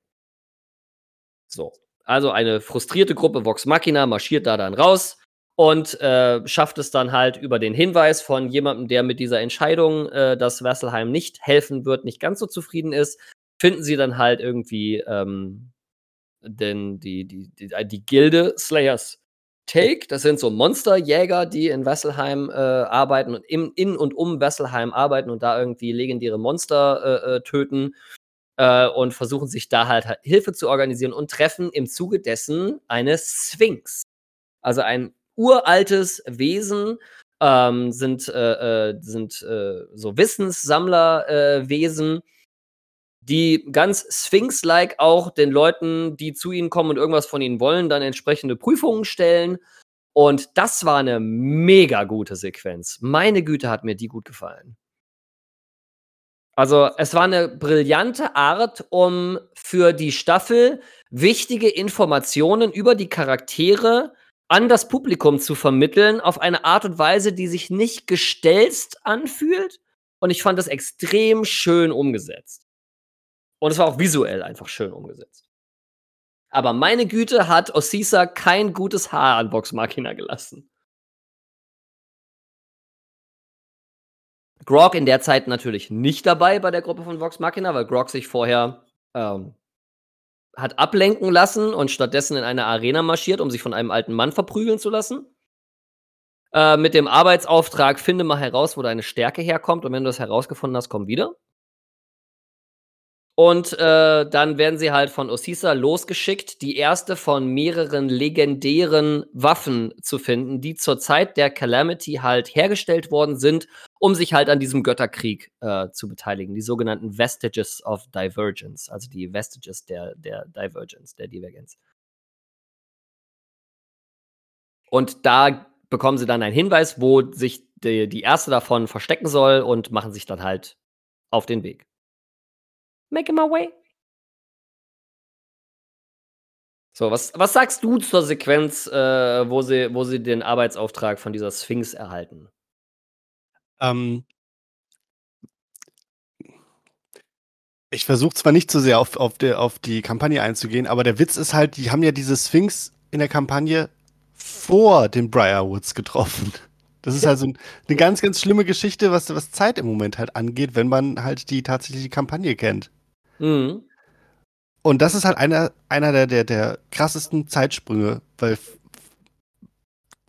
S3: So. Also eine frustrierte Gruppe Vox Machina marschiert da dann raus und äh, schafft es dann halt über den Hinweis von jemandem, der mit dieser Entscheidung, äh, dass Wesselheim nicht helfen wird, nicht ganz so zufrieden ist, finden sie dann halt irgendwie ähm, denn die, die, die, die Gilde Slayers Take. Das sind so Monsterjäger, die in Wesselheim äh, arbeiten und im, in und um Wesselheim arbeiten und da irgendwie legendäre Monster äh, äh, töten äh, und versuchen sich da halt Hilfe zu organisieren und treffen im Zuge dessen eine Sphinx. Also ein uraltes Wesen, ähm, sind, äh, äh, sind so Wissenssammlerwesen die ganz Sphinx-like auch den Leuten, die zu ihnen kommen und irgendwas von ihnen wollen, dann entsprechende Prüfungen stellen. Und das war eine mega gute Sequenz. Meine Güte, hat mir die gut gefallen. Also, es war eine brillante Art, um für die Staffel wichtige Informationen über die Charaktere an das Publikum zu vermitteln, auf eine Art und Weise, die sich nicht gestelzt anfühlt. Und ich fand das extrem schön umgesetzt. Und es war auch visuell einfach schön umgesetzt. Aber meine Güte hat Osisa kein gutes Haar an Vox Machina gelassen. Grog in der Zeit natürlich nicht dabei bei der Gruppe von Vox Machina, weil Grog sich vorher ähm, hat ablenken lassen und stattdessen in eine Arena marschiert, um sich von einem alten Mann verprügeln zu lassen. Äh, mit dem Arbeitsauftrag, finde mal heraus, wo deine Stärke herkommt und wenn du das herausgefunden hast, komm wieder. Und äh, dann werden sie halt von Osisa losgeschickt, die erste von mehreren legendären Waffen zu finden, die zur Zeit der Calamity halt hergestellt worden sind, um sich halt an diesem Götterkrieg äh, zu beteiligen. Die sogenannten Vestiges of Divergence, also die Vestiges der, der Divergence, der Divergenz. Und da bekommen sie dann einen Hinweis, wo sich die, die erste davon verstecken soll und machen sich dann halt auf den Weg. Making my way. So, was, was sagst du zur Sequenz, äh, wo, sie, wo sie den Arbeitsauftrag von dieser Sphinx erhalten?
S4: Ähm, ich versuche zwar nicht so sehr auf, auf, die, auf die Kampagne einzugehen, aber der Witz ist halt, die haben ja diese Sphinx in der Kampagne vor den Briarwoods getroffen. Das ist also eine ganz, ganz schlimme Geschichte, was, was Zeit im Moment halt angeht, wenn man halt die tatsächliche Kampagne kennt.
S3: Mhm.
S4: Und das ist halt einer, einer der, der, der krassesten Zeitsprünge, weil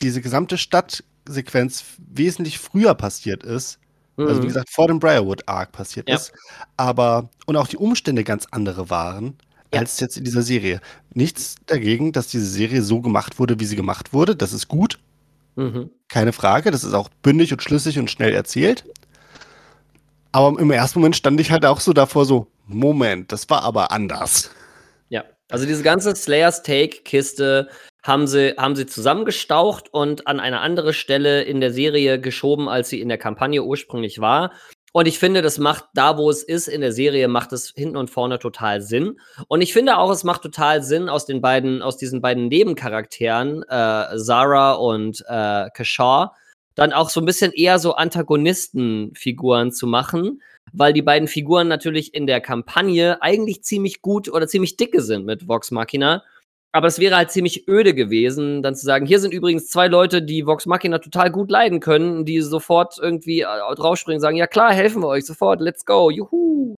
S4: diese gesamte Stadtsequenz wesentlich früher passiert ist.
S3: Mhm.
S4: Also wie gesagt, vor dem Briarwood Arc passiert
S3: Ja.
S4: ist. Aber, und auch die Umstände ganz andere waren, als jetzt in dieser Serie. Nichts dagegen, dass diese Serie so gemacht wurde, wie sie gemacht wurde. Das ist gut,
S3: Mhm.
S4: keine Frage. Das ist auch bündig und schlüssig und schnell erzählt. Aber im ersten Moment stand ich halt auch so davor, so, Moment, das war aber anders.
S3: Ja, also diese ganze Slayer's Take-Kiste haben sie, haben sie zusammengestaucht und an eine andere Stelle in der Serie geschoben, als sie in der Kampagne ursprünglich war. Und ich finde, das macht da, wo es ist in der Serie, macht es hinten und vorne total Sinn. Und ich finde auch, es macht total Sinn, aus den beiden, aus diesen beiden Nebencharakteren, äh, Zara und äh, Kashar, dann auch so ein bisschen eher so Antagonistenfiguren zu machen, weil die beiden Figuren natürlich in der Kampagne eigentlich ziemlich gut oder ziemlich dicke sind mit Vox Machina. Aber es wäre halt ziemlich öde gewesen, dann zu sagen, hier sind übrigens zwei Leute, die Vox Machina total gut leiden können, die sofort irgendwie äh, draufspringen und sagen, ja klar, helfen wir euch sofort, let's go, juhu.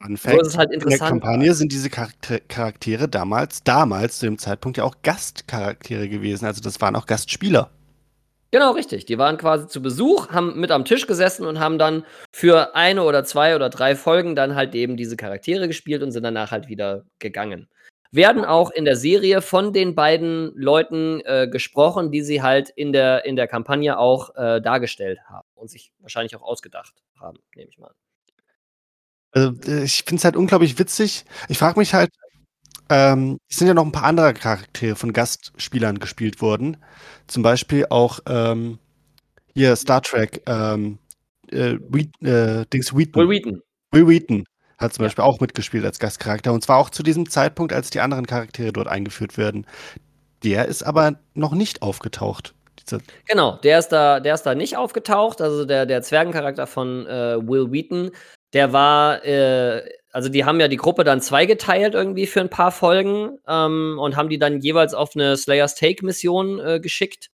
S4: Fun
S3: So ist es halt
S4: in der. Kampagne sind diese Charakter Charaktere damals, damals zu dem Zeitpunkt ja auch Gastcharaktere gewesen. Also das waren auch Gastspieler.
S3: Genau, richtig. Die waren quasi zu Besuch, haben mit am Tisch gesessen und haben dann für eine oder zwei oder drei Folgen dann halt eben diese Charaktere gespielt und sind danach halt wieder gegangen. Werden auch in der Serie von den beiden Leuten äh, gesprochen, die sie halt in der, in der Kampagne auch äh, dargestellt haben und sich wahrscheinlich auch ausgedacht haben, nehme ich mal an.
S4: Also, äh, ich finde es halt unglaublich witzig. Ich frage mich halt, ähm, es sind ja noch ein paar andere Charaktere von Gastspielern gespielt worden. Zum Beispiel auch ähm, hier Star Trek, ähm, äh, Wheat, äh, Dings Wheaton.
S3: Will Wheaton.
S4: Will Wheaton hat zum
S3: Ja.
S4: Beispiel auch mitgespielt als Gastcharakter. Und zwar auch zu diesem Zeitpunkt, als die anderen Charaktere dort eingeführt werden. Der ist aber noch nicht aufgetaucht.
S3: Genau, der ist da, der ist da nicht aufgetaucht. Also der, der Zwergencharakter von äh, Will Wheaton, der war, äh, also die haben ja die Gruppe dann zweigeteilt irgendwie für ein paar Folgen ähm, und haben die dann jeweils auf eine Slayer's Take-Mission äh, geschickt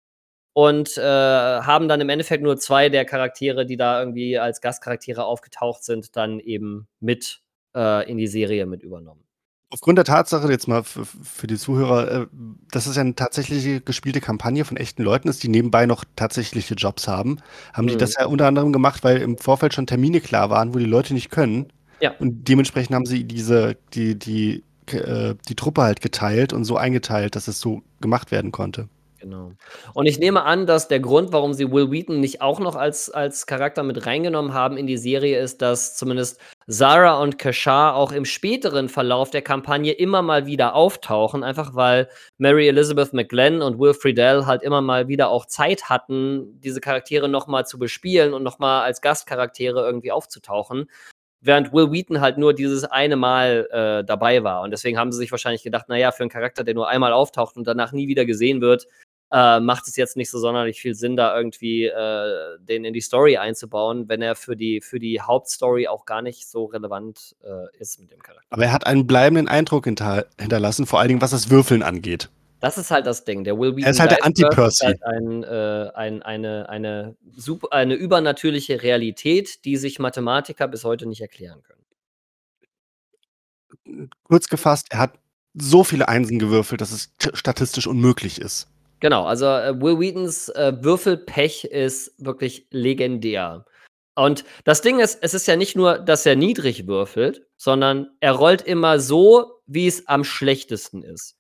S3: und äh, haben dann im Endeffekt nur zwei der Charaktere, die da irgendwie als Gastcharaktere aufgetaucht sind, dann eben mit äh, in die Serie mit übernommen.
S4: Aufgrund der Tatsache, jetzt mal für, für die Zuhörer, äh, dass es ja eine tatsächliche gespielte Kampagne von echten Leuten ist, die nebenbei noch tatsächliche Jobs haben, haben die
S3: Mhm.
S4: das ja unter anderem gemacht, weil im Vorfeld schon Termine klar waren, wo die Leute nicht können.
S3: Ja.
S4: Und dementsprechend haben sie diese, die, die, äh, die Truppe halt geteilt und so eingeteilt, dass es so gemacht werden konnte.
S3: Genau. Und ich nehme an, dass der Grund, warum sie Will Wheaton nicht auch noch als, als Charakter mit reingenommen haben in die Serie, ist, dass zumindest Zara und Kashar auch im späteren Verlauf der Kampagne immer mal wieder auftauchen, einfach weil Mary Elizabeth McGlenn und Will Friedle halt immer mal wieder auch Zeit hatten, diese Charaktere nochmal zu bespielen und nochmal als Gastcharaktere irgendwie aufzutauchen. Während Will Wheaton halt nur dieses eine Mal äh, dabei war. Und deswegen haben sie sich wahrscheinlich gedacht, naja, für einen Charakter, der nur einmal auftaucht und danach nie wieder gesehen wird, äh, macht es jetzt nicht so sonderlich viel Sinn, da irgendwie äh, den in die Story einzubauen, wenn er für die, für die Hauptstory auch gar nicht so relevant äh, ist mit dem Charakter.
S4: Aber er hat einen bleibenden Eindruck hinter hinterlassen, vor allen Dingen was das Würfeln angeht.
S3: Das ist halt das Ding. Der Will Wheaton
S4: Er ist halt der Anti-Percy.
S3: Halt ein, äh, ein, eine, eine, super, eine übernatürliche Realität, die sich Mathematiker bis heute nicht erklären können.
S4: Kurz gefasst, er hat so viele Einsen gewürfelt, dass es statistisch unmöglich ist.
S3: Genau, also äh, Will Wheatons äh, Würfelpech ist wirklich legendär. Und das Ding ist, es ist ja nicht nur, dass er niedrig würfelt, sondern er rollt immer so, wie es am schlechtesten ist.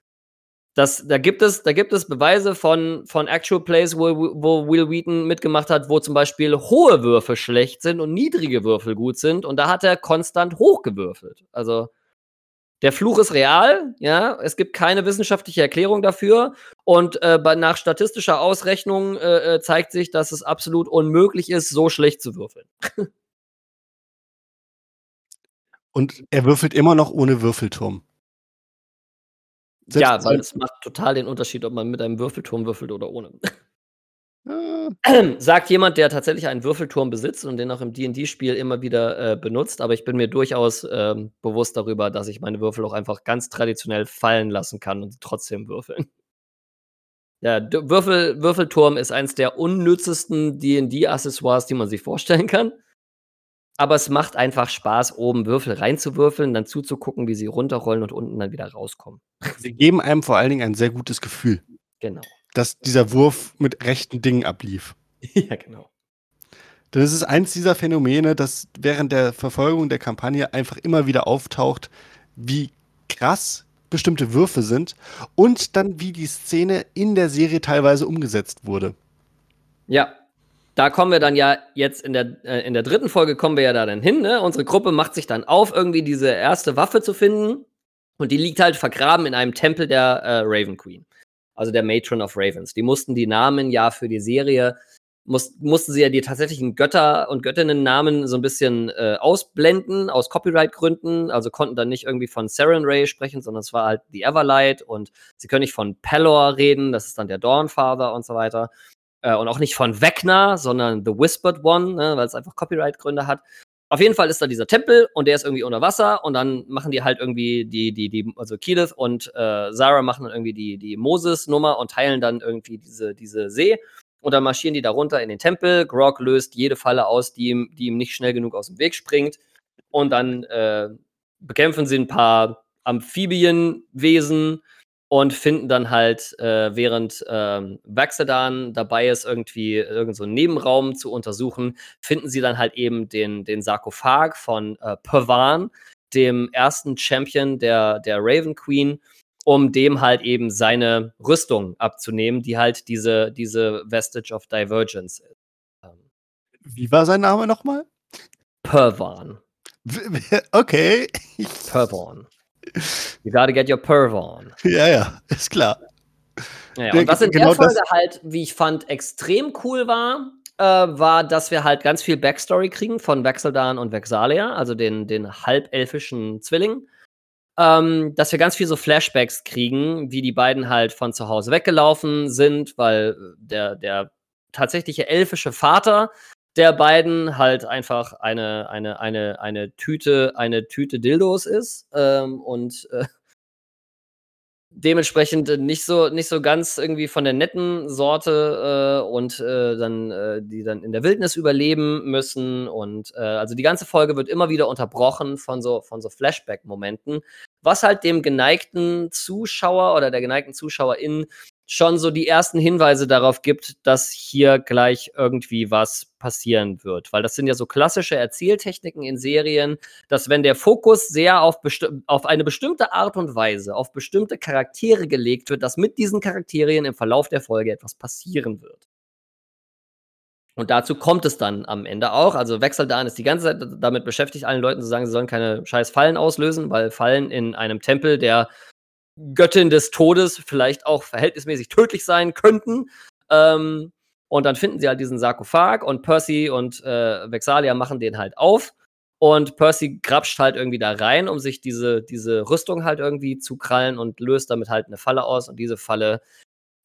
S3: Das, da, gibt es, da gibt es Beweise von, von Actual Plays, wo, wo Will Wheaton mitgemacht hat, wo zum Beispiel hohe Würfel schlecht sind und niedrige Würfel gut sind. Und da hat er konstant hochgewürfelt. Also der Fluch ist real, ja. Es gibt keine wissenschaftliche Erklärung dafür. Und äh, nach statistischer Ausrechnung äh, äh, zeigt sich, dass es absolut unmöglich ist, so schlecht zu würfeln.
S4: Und er würfelt immer noch ohne Würfelturm. Selbst
S3: ja, weil es macht total den Unterschied, ob man mit einem Würfelturm würfelt oder ohne.
S4: Äh,
S3: Sagt jemand, der tatsächlich einen Würfelturm besitzt und den auch im D&D-Spiel immer wieder äh, benutzt, aber ich bin mir durchaus ähm, bewusst darüber, dass ich meine Würfel auch einfach ganz traditionell fallen lassen kann und trotzdem würfeln. Ja, Würfel, Würfelturm ist eins der unnützesten D&D-Accessoires, die man sich vorstellen kann. Aber es macht einfach Spaß, oben Würfel reinzuwürfeln, dann zuzugucken, wie sie runterrollen und unten dann wieder rauskommen.
S4: Sie geben einem vor allen Dingen ein sehr gutes Gefühl,
S3: Genau.
S4: dass dieser Wurf mit rechten Dingen ablief.
S3: ja, genau.
S4: Denn es ist eins dieser Phänomene, das während der Verfolgung der Kampagne einfach immer wieder auftaucht, wie krass bestimmte Würfe sind und dann wie die Szene in der Serie teilweise umgesetzt wurde.
S3: Ja, da kommen wir dann ja jetzt in der, äh, in der dritten Folge kommen wir ja da dann hin. Ne? Unsere Gruppe macht sich dann auf, irgendwie diese erste Waffe zu finden. Und die liegt halt vergraben in einem Tempel der äh, Raven Queen. Also der Matron of Ravens. Die mussten die Namen ja für die Serie, muss, mussten sie ja die tatsächlichen Götter- und Göttinnen-Namen so ein bisschen äh, ausblenden, aus Copyright-Gründen. Also konnten dann nicht irgendwie von Saren Ray sprechen, sondern es war halt die Everlight. Und sie können nicht von Pelor reden, das ist dann der Dawnfather und so weiter. Äh, und auch nicht von Vecna, sondern The Whispered One, ne, weil es einfach Copyright-Gründe hat. Auf jeden Fall ist da dieser Tempel und der ist irgendwie unter Wasser und dann machen die halt irgendwie die, die, die, also Keyleth und äh, Sarah machen dann irgendwie die, die Moses-Nummer und teilen dann irgendwie diese, diese See. Und dann marschieren die da runter in den Tempel. Grog löst jede Falle aus, die ihm, die ihm nicht schnell genug aus dem Weg springt. Und dann äh, bekämpfen sie ein paar Amphibienwesen und finden dann halt, äh, während ähm, Vaxadan dabei ist, irgendwie irgend so einen Nebenraum zu untersuchen, finden sie dann halt eben den, den Sarkophag von äh, Pavan, dem ersten Champion der, der Raven Queen, um dem halt eben seine Rüstung abzunehmen, die halt diese, diese Vestige of Divergence ist. Ähm,
S4: Wie war sein Name nochmal?
S3: Pervan.
S4: Okay.
S3: Pervan. You gotta get your Perv on.
S4: Ja, ja, ist klar.
S3: Ja, und was in
S4: genau
S3: der Folge halt, wie ich fand, extrem cool war, äh, war, dass wir halt ganz viel Backstory kriegen von Vexeldan und Vexalia, also den, den halbelfischen Zwilling. Ähm, dass wir ganz viel so Flashbacks kriegen, wie die beiden halt von zu Hause weggelaufen sind, weil äh, der, der tatsächliche elfische Vater der beiden halt einfach eine, eine, eine, eine Tüte, eine Tüte Dildos ist ähm, und äh, dementsprechend nicht so nicht so ganz irgendwie von der netten Sorte äh, und äh, dann äh, die dann in der Wildnis überleben müssen. Und äh, also die ganze Folge wird immer wieder unterbrochen von so von so Flashback Momenten was halt dem geneigten Zuschauer oder der geneigten Zuschauerin schon so die ersten Hinweise darauf gibt, dass hier gleich irgendwie was passieren wird. Weil das sind ja so klassische Erzähltechniken in Serien, dass wenn der Fokus sehr auf, auf eine bestimmte Art und Weise, auf bestimmte Charaktere gelegt wird, dass mit diesen Charakteren im Verlauf der Folge etwas passieren wird. Und dazu kommt es dann am Ende auch. Also Wechseldan ist die ganze Zeit damit beschäftigt, allen Leuten zu sagen, sie sollen keine scheiß Fallen auslösen, weil Fallen in einem Tempel der Göttin des Todes vielleicht auch verhältnismäßig tödlich sein könnten. Ähm, und dann finden sie halt diesen Sarkophag und Percy und äh, Vexalia machen den halt auf. Und Percy grapscht halt irgendwie da rein, um sich diese, diese Rüstung halt irgendwie zu krallen und löst damit halt eine Falle aus. Und diese Falle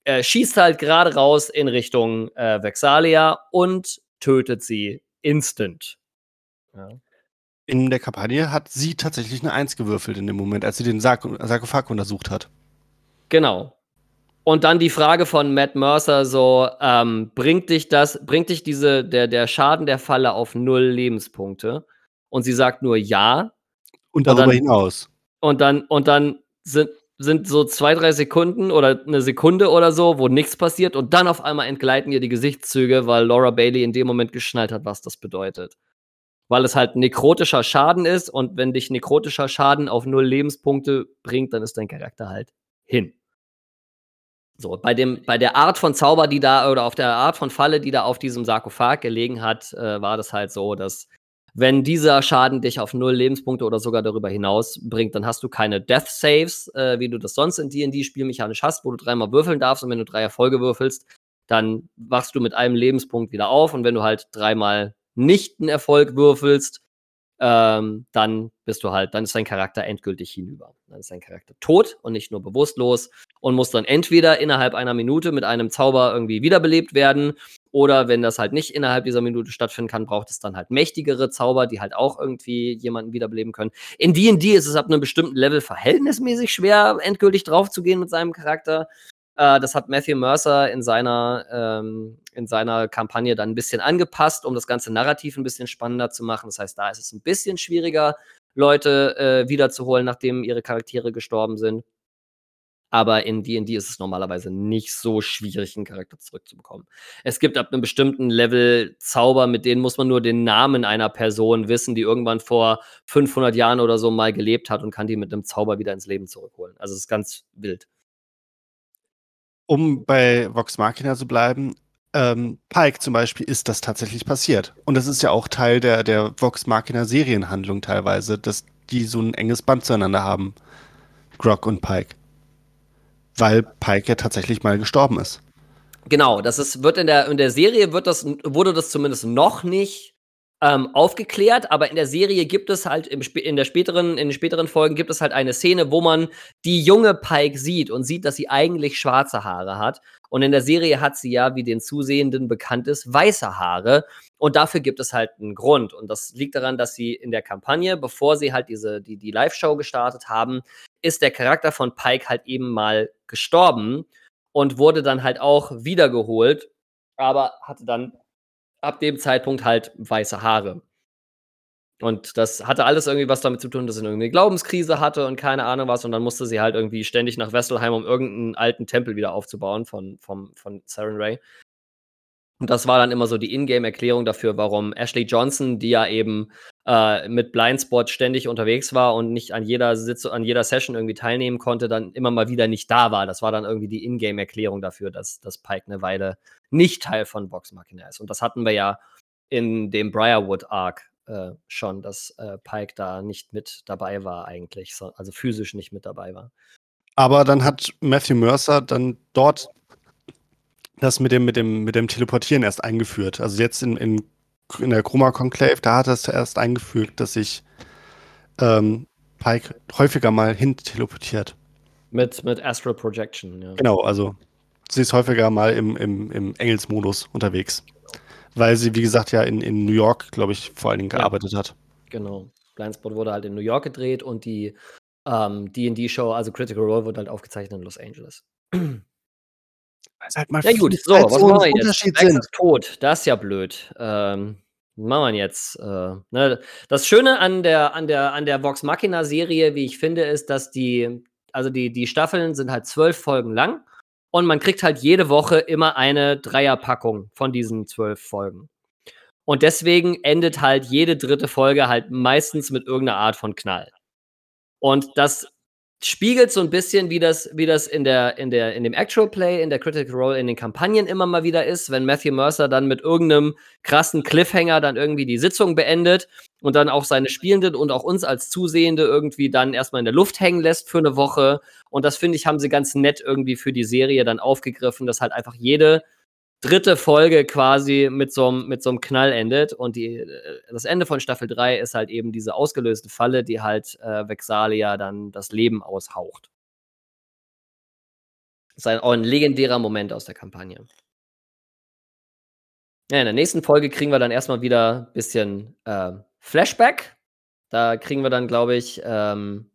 S3: er schießt halt gerade raus in Richtung äh, Vexalia und tötet sie instant. Ja.
S4: In der Kampagne hat sie tatsächlich eine Eins gewürfelt in dem Moment, als sie den Sark Sarkophag untersucht hat.
S3: Genau. Und dann die Frage von Matt Mercer: so, ähm, bringt dich das, bringt dich diese, der, der Schaden der Falle auf null Lebenspunkte? Und sie sagt nur ja.
S4: Und darüber
S3: und dann,
S4: hinaus.
S3: Und dann, und dann sind, sind so zwei, drei Sekunden oder eine Sekunde oder so, wo nichts passiert und dann auf einmal entgleiten ihr die Gesichtszüge, weil Laura Bailey in dem Moment geschnallt hat, was das bedeutet weil es halt nekrotischer Schaden ist und wenn dich nekrotischer Schaden auf null Lebenspunkte bringt, dann ist dein Charakter halt hin. So, bei, dem, bei der Art von Zauber, die da, oder auf der Art von Falle, die da auf diesem Sarkophag gelegen hat, äh, war das halt so, dass wenn dieser Schaden dich auf null Lebenspunkte oder sogar darüber hinaus bringt, dann hast du keine Death Saves, äh, wie du das sonst in D&D spielmechanisch hast, wo du dreimal würfeln darfst und wenn du drei Erfolge würfelst, dann wachst du mit einem Lebenspunkt wieder auf und wenn du halt dreimal nicht einen Erfolg würfelst, ähm, dann bist du halt, dann ist dein Charakter endgültig hinüber. Dann ist dein Charakter tot und nicht nur bewusstlos und muss dann entweder innerhalb einer Minute mit einem Zauber irgendwie wiederbelebt werden oder wenn das halt nicht innerhalb dieser Minute stattfinden kann, braucht es dann halt mächtigere Zauber, die halt auch irgendwie jemanden wiederbeleben können. In D&D ist es ab einem bestimmten Level verhältnismäßig schwer, endgültig draufzugehen mit seinem Charakter. Äh, das hat Matthew Mercer in seiner, ähm, in seiner Kampagne dann ein bisschen angepasst, um das ganze Narrativ ein bisschen spannender zu machen. Das heißt, da ist es ein bisschen schwieriger, Leute äh, wiederzuholen, nachdem ihre Charaktere gestorben sind. Aber in D&D ist es normalerweise nicht so schwierig, einen Charakter zurückzubekommen. Es gibt ab einem bestimmten Level Zauber, mit denen muss man nur den Namen einer Person wissen, die irgendwann vor 500 Jahren oder so mal gelebt hat und kann die mit einem Zauber wieder ins Leben zurückholen. Also es ist ganz wild
S4: um bei Vox Machina zu bleiben, ähm, Pike zum Beispiel ist das tatsächlich passiert. Und das ist ja auch Teil der, der Vox Machina Serienhandlung teilweise, dass die so ein enges Band zueinander haben. Grog und Pike. Weil Pike ja tatsächlich mal gestorben ist.
S3: Genau, das ist, wird in der, in der Serie wird das, wurde das zumindest noch nicht ähm, aufgeklärt, aber in der Serie gibt es halt im, in der späteren, in den späteren Folgen gibt es halt eine Szene, wo man die junge Pike sieht und sieht, dass sie eigentlich schwarze Haare hat. Und in der Serie hat sie ja, wie den Zusehenden bekannt ist, weiße Haare. Und dafür gibt es halt einen Grund. Und das liegt daran, dass sie in der Kampagne, bevor sie halt diese, die, die Live-Show gestartet haben, ist der Charakter von Pike halt eben mal gestorben und wurde dann halt auch wiedergeholt, aber hatte dann ab dem Zeitpunkt halt weiße Haare. Und das hatte alles irgendwie was damit zu tun, dass sie irgendwie eine Glaubenskrise hatte und keine Ahnung was. Und dann musste sie halt irgendwie ständig nach Wesselheim, um irgendeinen alten Tempel wieder aufzubauen von, von, von Saren Ray. Und das war dann immer so die Ingame-Erklärung dafür, warum Ashley Johnson, die ja eben äh, mit Blindspot ständig unterwegs war und nicht an jeder Sitzung, an jeder Session irgendwie teilnehmen konnte, dann immer mal wieder nicht da war. Das war dann irgendwie die Ingame-Erklärung dafür, dass, dass Pike eine Weile nicht Teil von Vox Machina ist. Und das hatten wir ja in dem Briarwood-Arc äh, schon, dass äh, Pike da nicht mit dabei war eigentlich, so, also physisch nicht mit dabei war.
S4: Aber dann hat Matthew Mercer dann dort das mit dem, mit dem, mit dem Teleportieren erst eingeführt. Also jetzt in, in, in der Chroma Conclave, da hat er es erst eingefügt, dass sich ähm, Pike häufiger mal hin teleportiert.
S3: Mit, mit Astral Projection, ja.
S4: Genau, also sie ist häufiger mal im, im, im Engelsmodus unterwegs. Weil sie, wie gesagt, ja in, in New York, glaube ich, vor allen Dingen gearbeitet ja. hat.
S3: Genau. Blindspot wurde halt in New York gedreht und die ähm, D&D-Show, also Critical Role, wurde halt aufgezeichnet in Los Angeles.
S4: Halt mal
S3: ja gut, so, was machen wir jetzt? Max ist tot, das ist ja blöd. Ähm, machen wir jetzt. Äh, ne? Das Schöne an der, an der, an der Vox Machina-Serie, wie ich finde, ist, dass die, also die, die Staffeln sind halt zwölf Folgen lang und man kriegt halt jede Woche immer eine Dreierpackung von diesen zwölf Folgen. Und deswegen endet halt jede dritte Folge halt meistens mit irgendeiner Art von Knall. Und das spiegelt so ein bisschen, wie das, wie das in, der, in, der, in dem Actual Play, in der Critical Role, in den Kampagnen immer mal wieder ist, wenn Matthew Mercer dann mit irgendeinem krassen Cliffhanger dann irgendwie die Sitzung beendet und dann auch seine Spielenden und auch uns als Zusehende irgendwie dann erstmal in der Luft hängen lässt für eine Woche. Und das finde ich, haben sie ganz nett irgendwie für die Serie dann aufgegriffen, dass halt einfach jede dritte Folge quasi mit so einem mit so einem Knall endet und die äh, das Ende von Staffel 3 ist halt eben diese ausgelöste Falle, die halt äh, Vexalia dann das Leben aushaucht. Das ist ein, auch ein legendärer Moment aus der Kampagne. Ja, in der nächsten Folge kriegen wir dann erstmal wieder ein bisschen äh, Flashback. Da kriegen wir dann, glaube ich, ähm,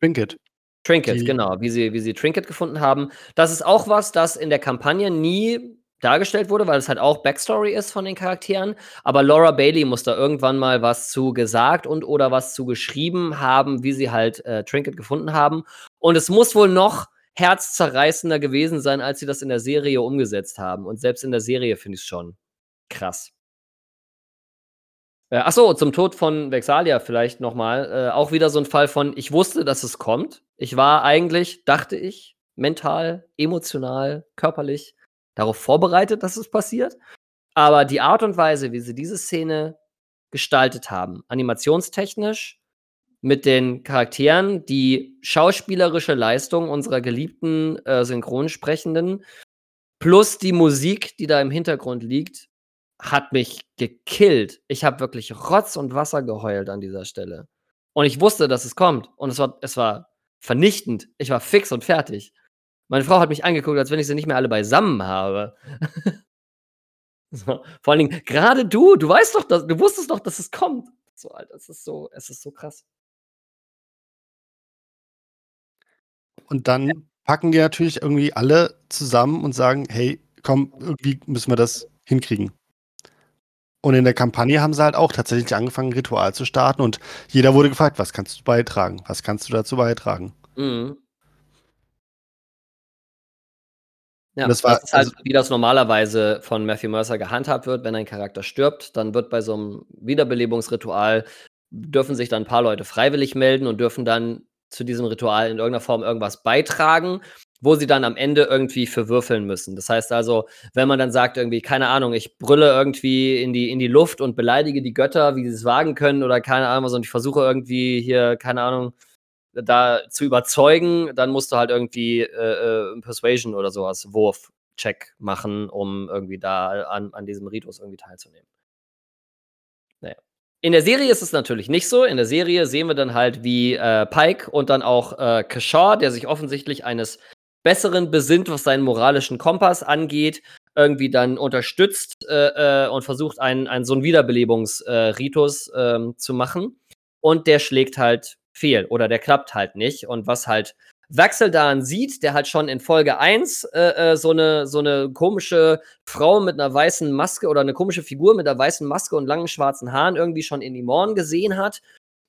S4: Trinket.
S3: Trinket,
S4: Die-
S3: genau, wie sie, wie sie Trinket gefunden haben. Das ist auch was, das in der Kampagne nie dargestellt wurde, weil es halt auch Backstory ist von den Charakteren. Aber Laura Bailey muss da irgendwann mal was zu gesagt und oder was zu geschrieben haben, wie sie halt äh, Trinket gefunden haben. Und es muss wohl noch herzzerreißender gewesen sein, als sie das in der Serie umgesetzt haben. Und selbst in der Serie finde ich es schon krass. Äh, ach so, zum Tod von Vexalia vielleicht noch mal. Äh, auch wieder so ein Fall von, ich wusste, dass es kommt. Ich war eigentlich, dachte ich, mental, emotional, körperlich darauf vorbereitet, dass es passiert. Aber die Art und Weise, wie sie diese Szene gestaltet haben, animationstechnisch, mit den Charakteren, die schauspielerische Leistung unserer geliebten äh, Synchronsprechenden, plus die Musik, die da im Hintergrund liegt, hat mich gekillt. Ich habe wirklich Rotz und Wasser geheult an dieser Stelle. Und ich wusste, dass es kommt. Und es war, es war vernichtend. Ich war fix und fertig. Meine Frau hat mich angeguckt, als wenn ich sie nicht mehr alle beisammen habe. so. Vor allen Dingen, gerade du, du weißt doch, dass, du wusstest doch, dass es kommt. So, Alter, es ist so, es ist so krass.
S4: Und dann packen die natürlich irgendwie alle zusammen und sagen, hey, komm, irgendwie müssen wir das hinkriegen. Und in der Kampagne haben sie halt auch tatsächlich angefangen, ein Ritual zu starten und jeder wurde gefragt, was kannst du beitragen? Was kannst du dazu beitragen?
S3: Mhm. Ja,
S4: Das war-
S3: das ist halt,
S4: also-
S3: wie das normalerweise von Matthew Mercer gehandhabt wird, wenn ein Charakter stirbt, dann wird bei so einem Wiederbelebungsritual, dürfen sich dann ein paar Leute freiwillig melden und dürfen dann zu diesem Ritual in irgendeiner Form irgendwas beitragen, wo sie dann am Ende irgendwie für würfeln müssen. Das heißt also, wenn man dann sagt irgendwie, keine Ahnung, ich brülle irgendwie in die, in die Luft und beleidige die Götter, wie sie es wagen können oder keine Ahnung was und ich versuche irgendwie hier, keine Ahnung, da zu überzeugen, dann musst du halt irgendwie äh, äh, Persuasion oder sowas, Wurf-Check machen, um irgendwie da an, an diesem Ritus irgendwie teilzunehmen. Naja. In der Serie ist es natürlich nicht so. In der Serie sehen wir dann halt, wie äh, Pike und dann auch äh, Kashar, der sich offensichtlich eines Besseren besinnt, was seinen moralischen Kompass angeht, irgendwie dann unterstützt äh, äh, und versucht, einen, einen so einen Wiederbelebungsritus ähm, zu machen. Und der schlägt halt fehl oder der klappt halt nicht. Und was halt Waxeldan sieht, der halt schon in Folge 1 äh, äh, so, eine, so eine komische Frau mit einer weißen Maske oder eine komische Figur mit einer weißen Maske und langen schwarzen Haaren irgendwie schon in Imorn gesehen hat.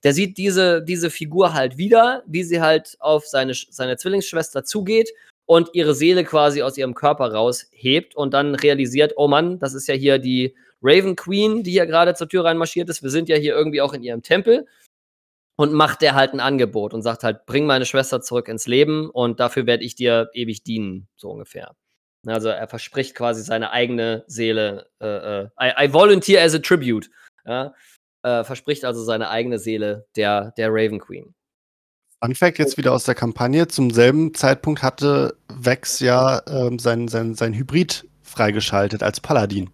S3: Der sieht diese, diese Figur halt wieder, wie sie halt auf seine, seine Zwillingsschwester zugeht und ihre Seele quasi aus ihrem Körper raushebt und dann realisiert, oh Mann, das ist ja hier die Raven Queen, die hier gerade zur Tür reinmarschiert ist. Wir sind ja hier irgendwie auch in ihrem Tempel und macht der halt ein Angebot und sagt halt, bring meine Schwester zurück ins Leben und dafür werde ich dir ewig dienen, so ungefähr. Also er verspricht quasi seine eigene Seele. Äh, äh, I, I volunteer as a tribute. Ja? Äh, verspricht also seine eigene Seele der, der Raven Queen.
S4: Fact jetzt wieder aus der Kampagne. Zum selben Zeitpunkt hatte Vex ja ähm, sein, sein, sein Hybrid freigeschaltet als Paladin.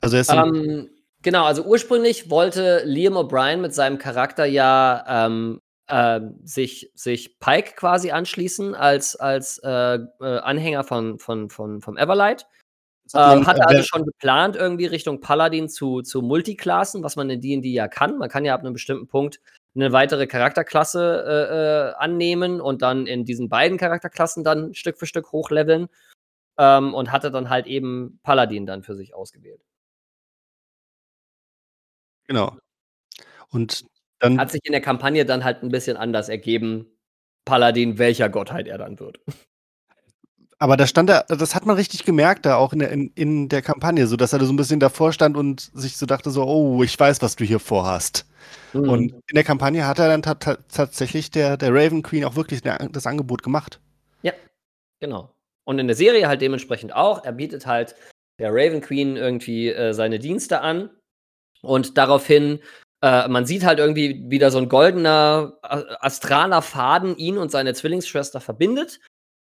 S4: Also er ist
S3: Ähm, genau, also ursprünglich wollte Liam O'Brien mit seinem Charakter ja ähm, ähm, sich, sich Pike quasi anschließen als, als äh, äh, Anhänger von, von, von, vom Everlight. Ähm, hatte
S4: äh,
S3: also schon geplant, irgendwie Richtung Paladin zu, zu Multiklassen, was man in D&D ja kann. Man kann ja ab einem bestimmten Punkt eine weitere Charakterklasse äh, äh, annehmen und dann in diesen beiden Charakterklassen dann Stück für Stück hochleveln. Ähm, und hatte dann halt eben Paladin dann für sich ausgewählt.
S4: Genau. Und dann
S3: Hat sich in der Kampagne dann halt ein bisschen anders ergeben, Paladin, welcher Gottheit er dann wird.
S4: Aber da stand er, das hat man richtig gemerkt, da auch in der, in, in der Kampagne, so dass er da so ein bisschen davor stand und sich so dachte, so, oh, ich weiß, was du hier vorhast.
S3: Mhm.
S4: Und in der Kampagne hat er dann ta ta tatsächlich der, der Raven Queen auch wirklich der, das Angebot gemacht.
S3: Genau. Und in der Serie halt dementsprechend auch. Er bietet halt der Raven Queen irgendwie äh, seine Dienste an. Und daraufhin, äh, man sieht halt irgendwie wieder so ein goldener, astraler Faden ihn und seine Zwillingsschwester verbindet.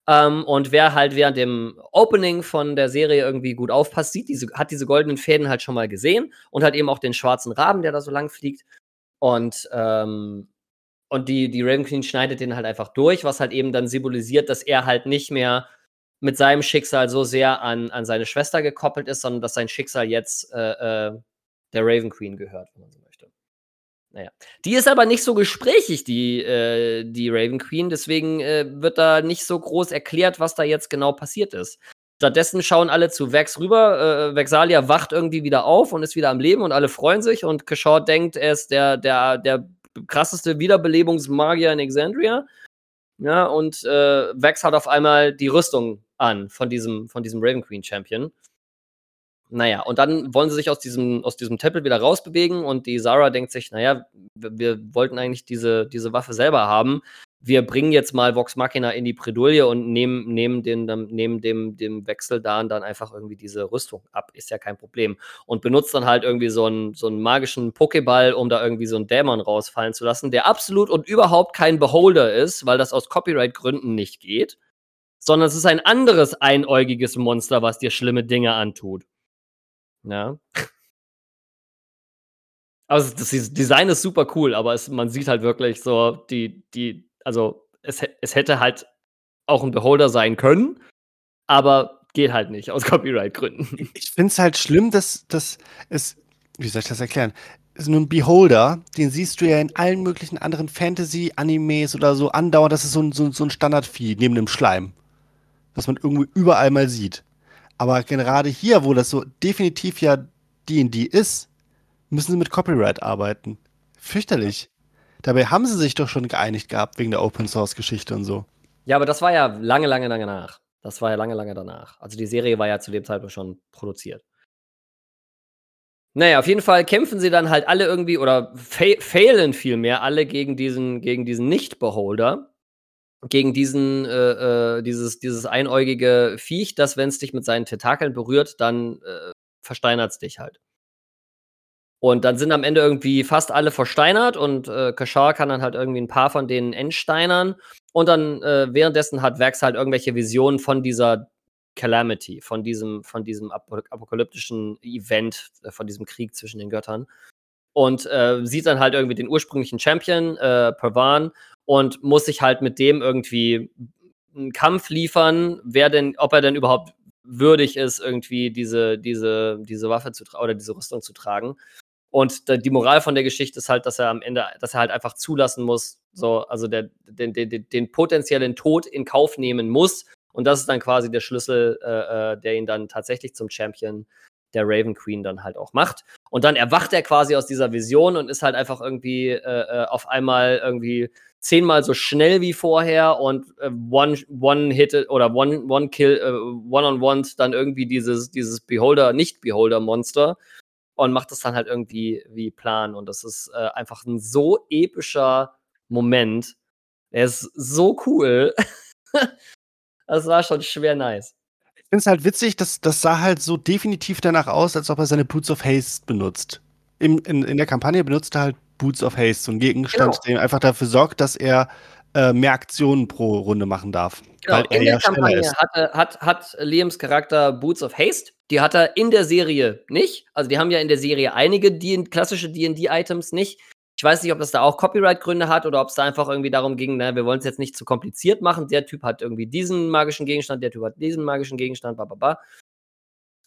S3: Ähm, und wer halt während dem Opening von der Serie irgendwie gut aufpasst, sieht diese, hat diese goldenen Fäden halt schon mal gesehen und hat eben auch den schwarzen Raben, der da so lang fliegt. Und, ähm, und die, die Raven Queen schneidet den halt einfach durch, was halt eben dann symbolisiert, dass er halt nicht mehr mit seinem Schicksal so sehr an, an seine Schwester gekoppelt ist, sondern dass sein Schicksal jetzt äh, äh, der Raven Queen gehört, wenn man so möchte. Naja. Die ist aber nicht so gesprächig, die, äh, die Raven Queen, deswegen äh, wird da nicht so groß erklärt, was da jetzt genau passiert ist. Stattdessen schauen alle zu Vex rüber. Äh, Vexalia wacht irgendwie wieder auf und ist wieder am Leben und alle freuen sich. Und Kashaw denkt, er ist der, der, der krasseste Wiederbelebungsmagier in Exandria. Ja, und äh, Vex hat auf einmal die Rüstung an von diesem, von diesem Raven Queen Champion. Naja, und dann wollen sie sich aus diesem, aus diesem Tempel wieder rausbewegen und die Sarah denkt sich, naja, wir, wir wollten eigentlich diese, diese Waffe selber haben. Wir bringen jetzt mal Vox Machina in die Bredouille und nehmen, nehmen, den, nehmen dem, dem Wechsel dann, dann einfach irgendwie diese Rüstung ab. Ist ja kein Problem. Und benutzt dann halt irgendwie so einen, so einen magischen Pokéball, um da irgendwie so einen Dämon rausfallen zu lassen, der absolut und überhaupt kein Beholder ist, weil das aus Copyright-Gründen nicht geht sondern es ist ein anderes einäugiges Monster, was dir schlimme Dinge antut. Ja. Also das Design ist super cool, aber es, man sieht halt wirklich so die, die, also es, es hätte halt auch ein Beholder sein können, aber geht halt nicht aus Copyright-Gründen.
S4: Ich finde es halt schlimm, dass, dass es, wie soll ich das erklären? ist nur ein Beholder, den siehst du ja in allen möglichen anderen Fantasy-Animes oder so andauernd. Das ist so ein, so, so ein Standardvieh neben dem Schleim was man irgendwie überall mal sieht. Aber gerade hier, wo das so definitiv ja D&D ist, müssen sie mit Copyright arbeiten. Fürchterlich. Dabei haben sie sich doch schon geeinigt gehabt wegen der Open Source Geschichte und so.
S3: Ja, aber das war ja lange, lange, lange nach. Das war ja lange, lange danach. Also die Serie war ja zu dem Zeitpunkt schon produziert. Naja, auf jeden Fall kämpfen sie dann halt alle irgendwie oder failen vielmehr alle gegen diesen, gegen diesen Nicht-Beholder gegen diesen, äh, äh, dieses, dieses einäugige Viech, das, wenn es dich mit seinen Tentakeln berührt, dann äh, versteinert es dich halt. Und dann sind am Ende irgendwie fast alle versteinert und äh, Kashar kann dann halt irgendwie ein paar von denen entsteinern. Und dann äh, währenddessen hat Vex halt irgendwelche Visionen von dieser Calamity, von diesem, von diesem apokalyptischen Event, äh, von diesem Krieg zwischen den Göttern. Und äh, sieht dann halt irgendwie den ursprünglichen Champion, äh, Pervan, und muss sich halt mit dem irgendwie einen Kampf liefern, wer denn, ob er denn überhaupt würdig ist, irgendwie diese, diese, diese Waffe zu tragen oder diese Rüstung zu tragen. Und die Moral von der Geschichte ist halt, dass er am Ende, dass er halt einfach zulassen muss, so, also der, den, den, den potenziellen Tod in Kauf nehmen muss. Und das ist dann quasi der Schlüssel, äh, äh der ihn dann tatsächlich zum Champion der Raven Queen dann halt auch macht. Und dann erwacht er quasi aus dieser Vision und ist halt einfach irgendwie äh, äh auf einmal irgendwie zehnmal so schnell wie vorher und äh, one, one hit oder one, one kill, äh, one on one dann irgendwie dieses, dieses Beholder, nicht Beholder Monster und macht das dann halt irgendwie wie Plan. Und das ist äh, einfach ein so epischer Moment. Er ist so cool. das war schon schwer nice.
S4: Ich finde es halt witzig, dass das sah halt so definitiv danach aus, als ob er seine Boots of Haste benutzt. Im, in, in der Kampagne benutzt er halt Boots of Haste, so ein Gegenstand, genau. der einfach dafür sorgt, dass er äh, mehr Aktionen pro Runde machen darf.
S3: Genau, in der ja Kampagne hatte, hat, hat Liams Charakter Boots of Haste. Die hat er in der Serie nicht. Also die haben ja in der Serie einige D klassische D&D-Items nicht. Ich weiß nicht, ob das da auch Copyright-Gründe hat oder ob es da einfach irgendwie darum ging, na, wir wollen es jetzt nicht zu kompliziert machen. Der Typ hat irgendwie diesen magischen Gegenstand, der Typ hat diesen magischen Gegenstand, bla.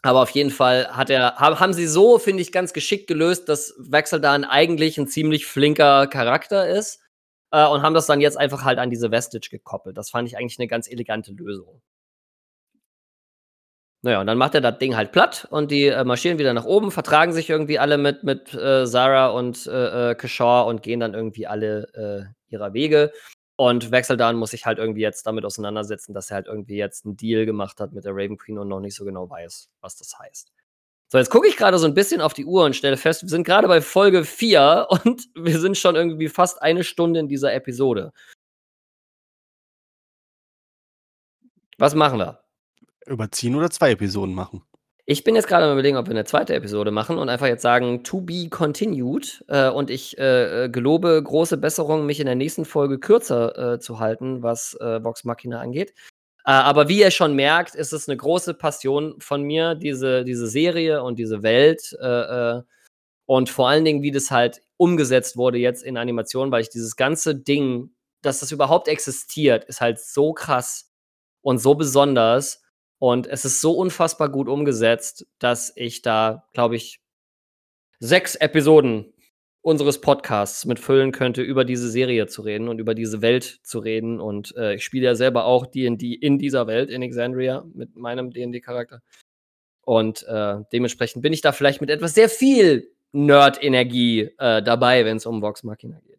S3: Aber auf jeden Fall hat er, haben sie so, finde ich, ganz geschickt gelöst, dass Wechseldan eigentlich ein ziemlich flinker Charakter ist äh, und haben das dann jetzt einfach halt an diese Vestige gekoppelt. Das fand ich eigentlich eine ganz elegante Lösung. Naja, und dann macht er das Ding halt platt und die äh, marschieren wieder nach oben, vertragen sich irgendwie alle mit, mit äh, Sarah und äh, äh Kashaw und gehen dann irgendwie alle äh, ihrer Wege. Und Wechseldan muss sich halt irgendwie jetzt damit auseinandersetzen, dass er halt irgendwie jetzt einen Deal gemacht hat mit der Raven Queen und noch nicht so genau weiß, was das heißt. So, jetzt gucke ich gerade so ein bisschen auf die Uhr und stelle fest, wir sind gerade bei Folge 4 und wir sind schon irgendwie fast eine Stunde in dieser Episode. Was machen wir?
S4: Überziehen oder zwei Episoden machen?
S3: Ich bin jetzt gerade am überlegen, ob wir eine zweite Episode machen und einfach jetzt sagen, to be continued. Äh, und ich äh, äh, gelobe große Besserung, mich in der nächsten Folge kürzer äh, zu halten, was äh, Vox Machina angeht. Äh, aber wie ihr schon merkt, ist es eine große Passion von mir, diese, diese Serie und diese Welt. Äh, und vor allen Dingen, wie das halt umgesetzt wurde jetzt in Animationen, weil ich dieses ganze Ding, dass das überhaupt existiert, ist halt so krass und so besonders. Und es ist so unfassbar gut umgesetzt, dass ich da, glaube ich, sechs Episoden unseres Podcasts mitfüllen könnte, über diese Serie zu reden und über diese Welt zu reden. Und äh, ich spiele ja selber auch D&D in dieser Welt, in Exandria, mit meinem D&D-Charakter. Und äh, dementsprechend bin ich da vielleicht mit etwas sehr viel Nerd-Energie äh, dabei, wenn es um Vox Machina geht.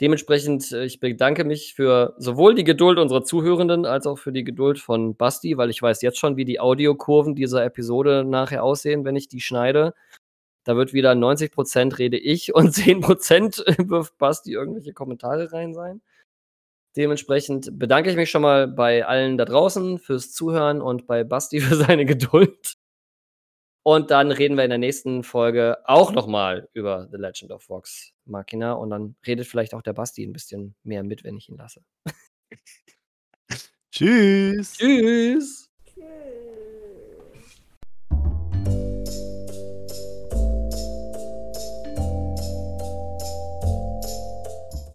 S3: Dementsprechend, äh, ich bedanke mich für sowohl die Geduld unserer Zuhörenden als auch für die Geduld von Basti, weil ich weiß jetzt schon, wie die Audiokurven dieser Episode nachher aussehen, wenn ich die schneide. Da wird wieder 90% rede ich und 10% wirft Basti irgendwelche Kommentare rein sein. Dementsprechend bedanke ich mich schon mal bei allen da draußen fürs Zuhören und bei Basti für seine Geduld. Und dann reden wir in der nächsten Folge auch nochmal über The Legend of Vox Machina. Und dann redet vielleicht auch der Basti ein bisschen mehr mit, wenn ich ihn lasse.
S4: Tschüss.
S3: Tschüss. Tschüss.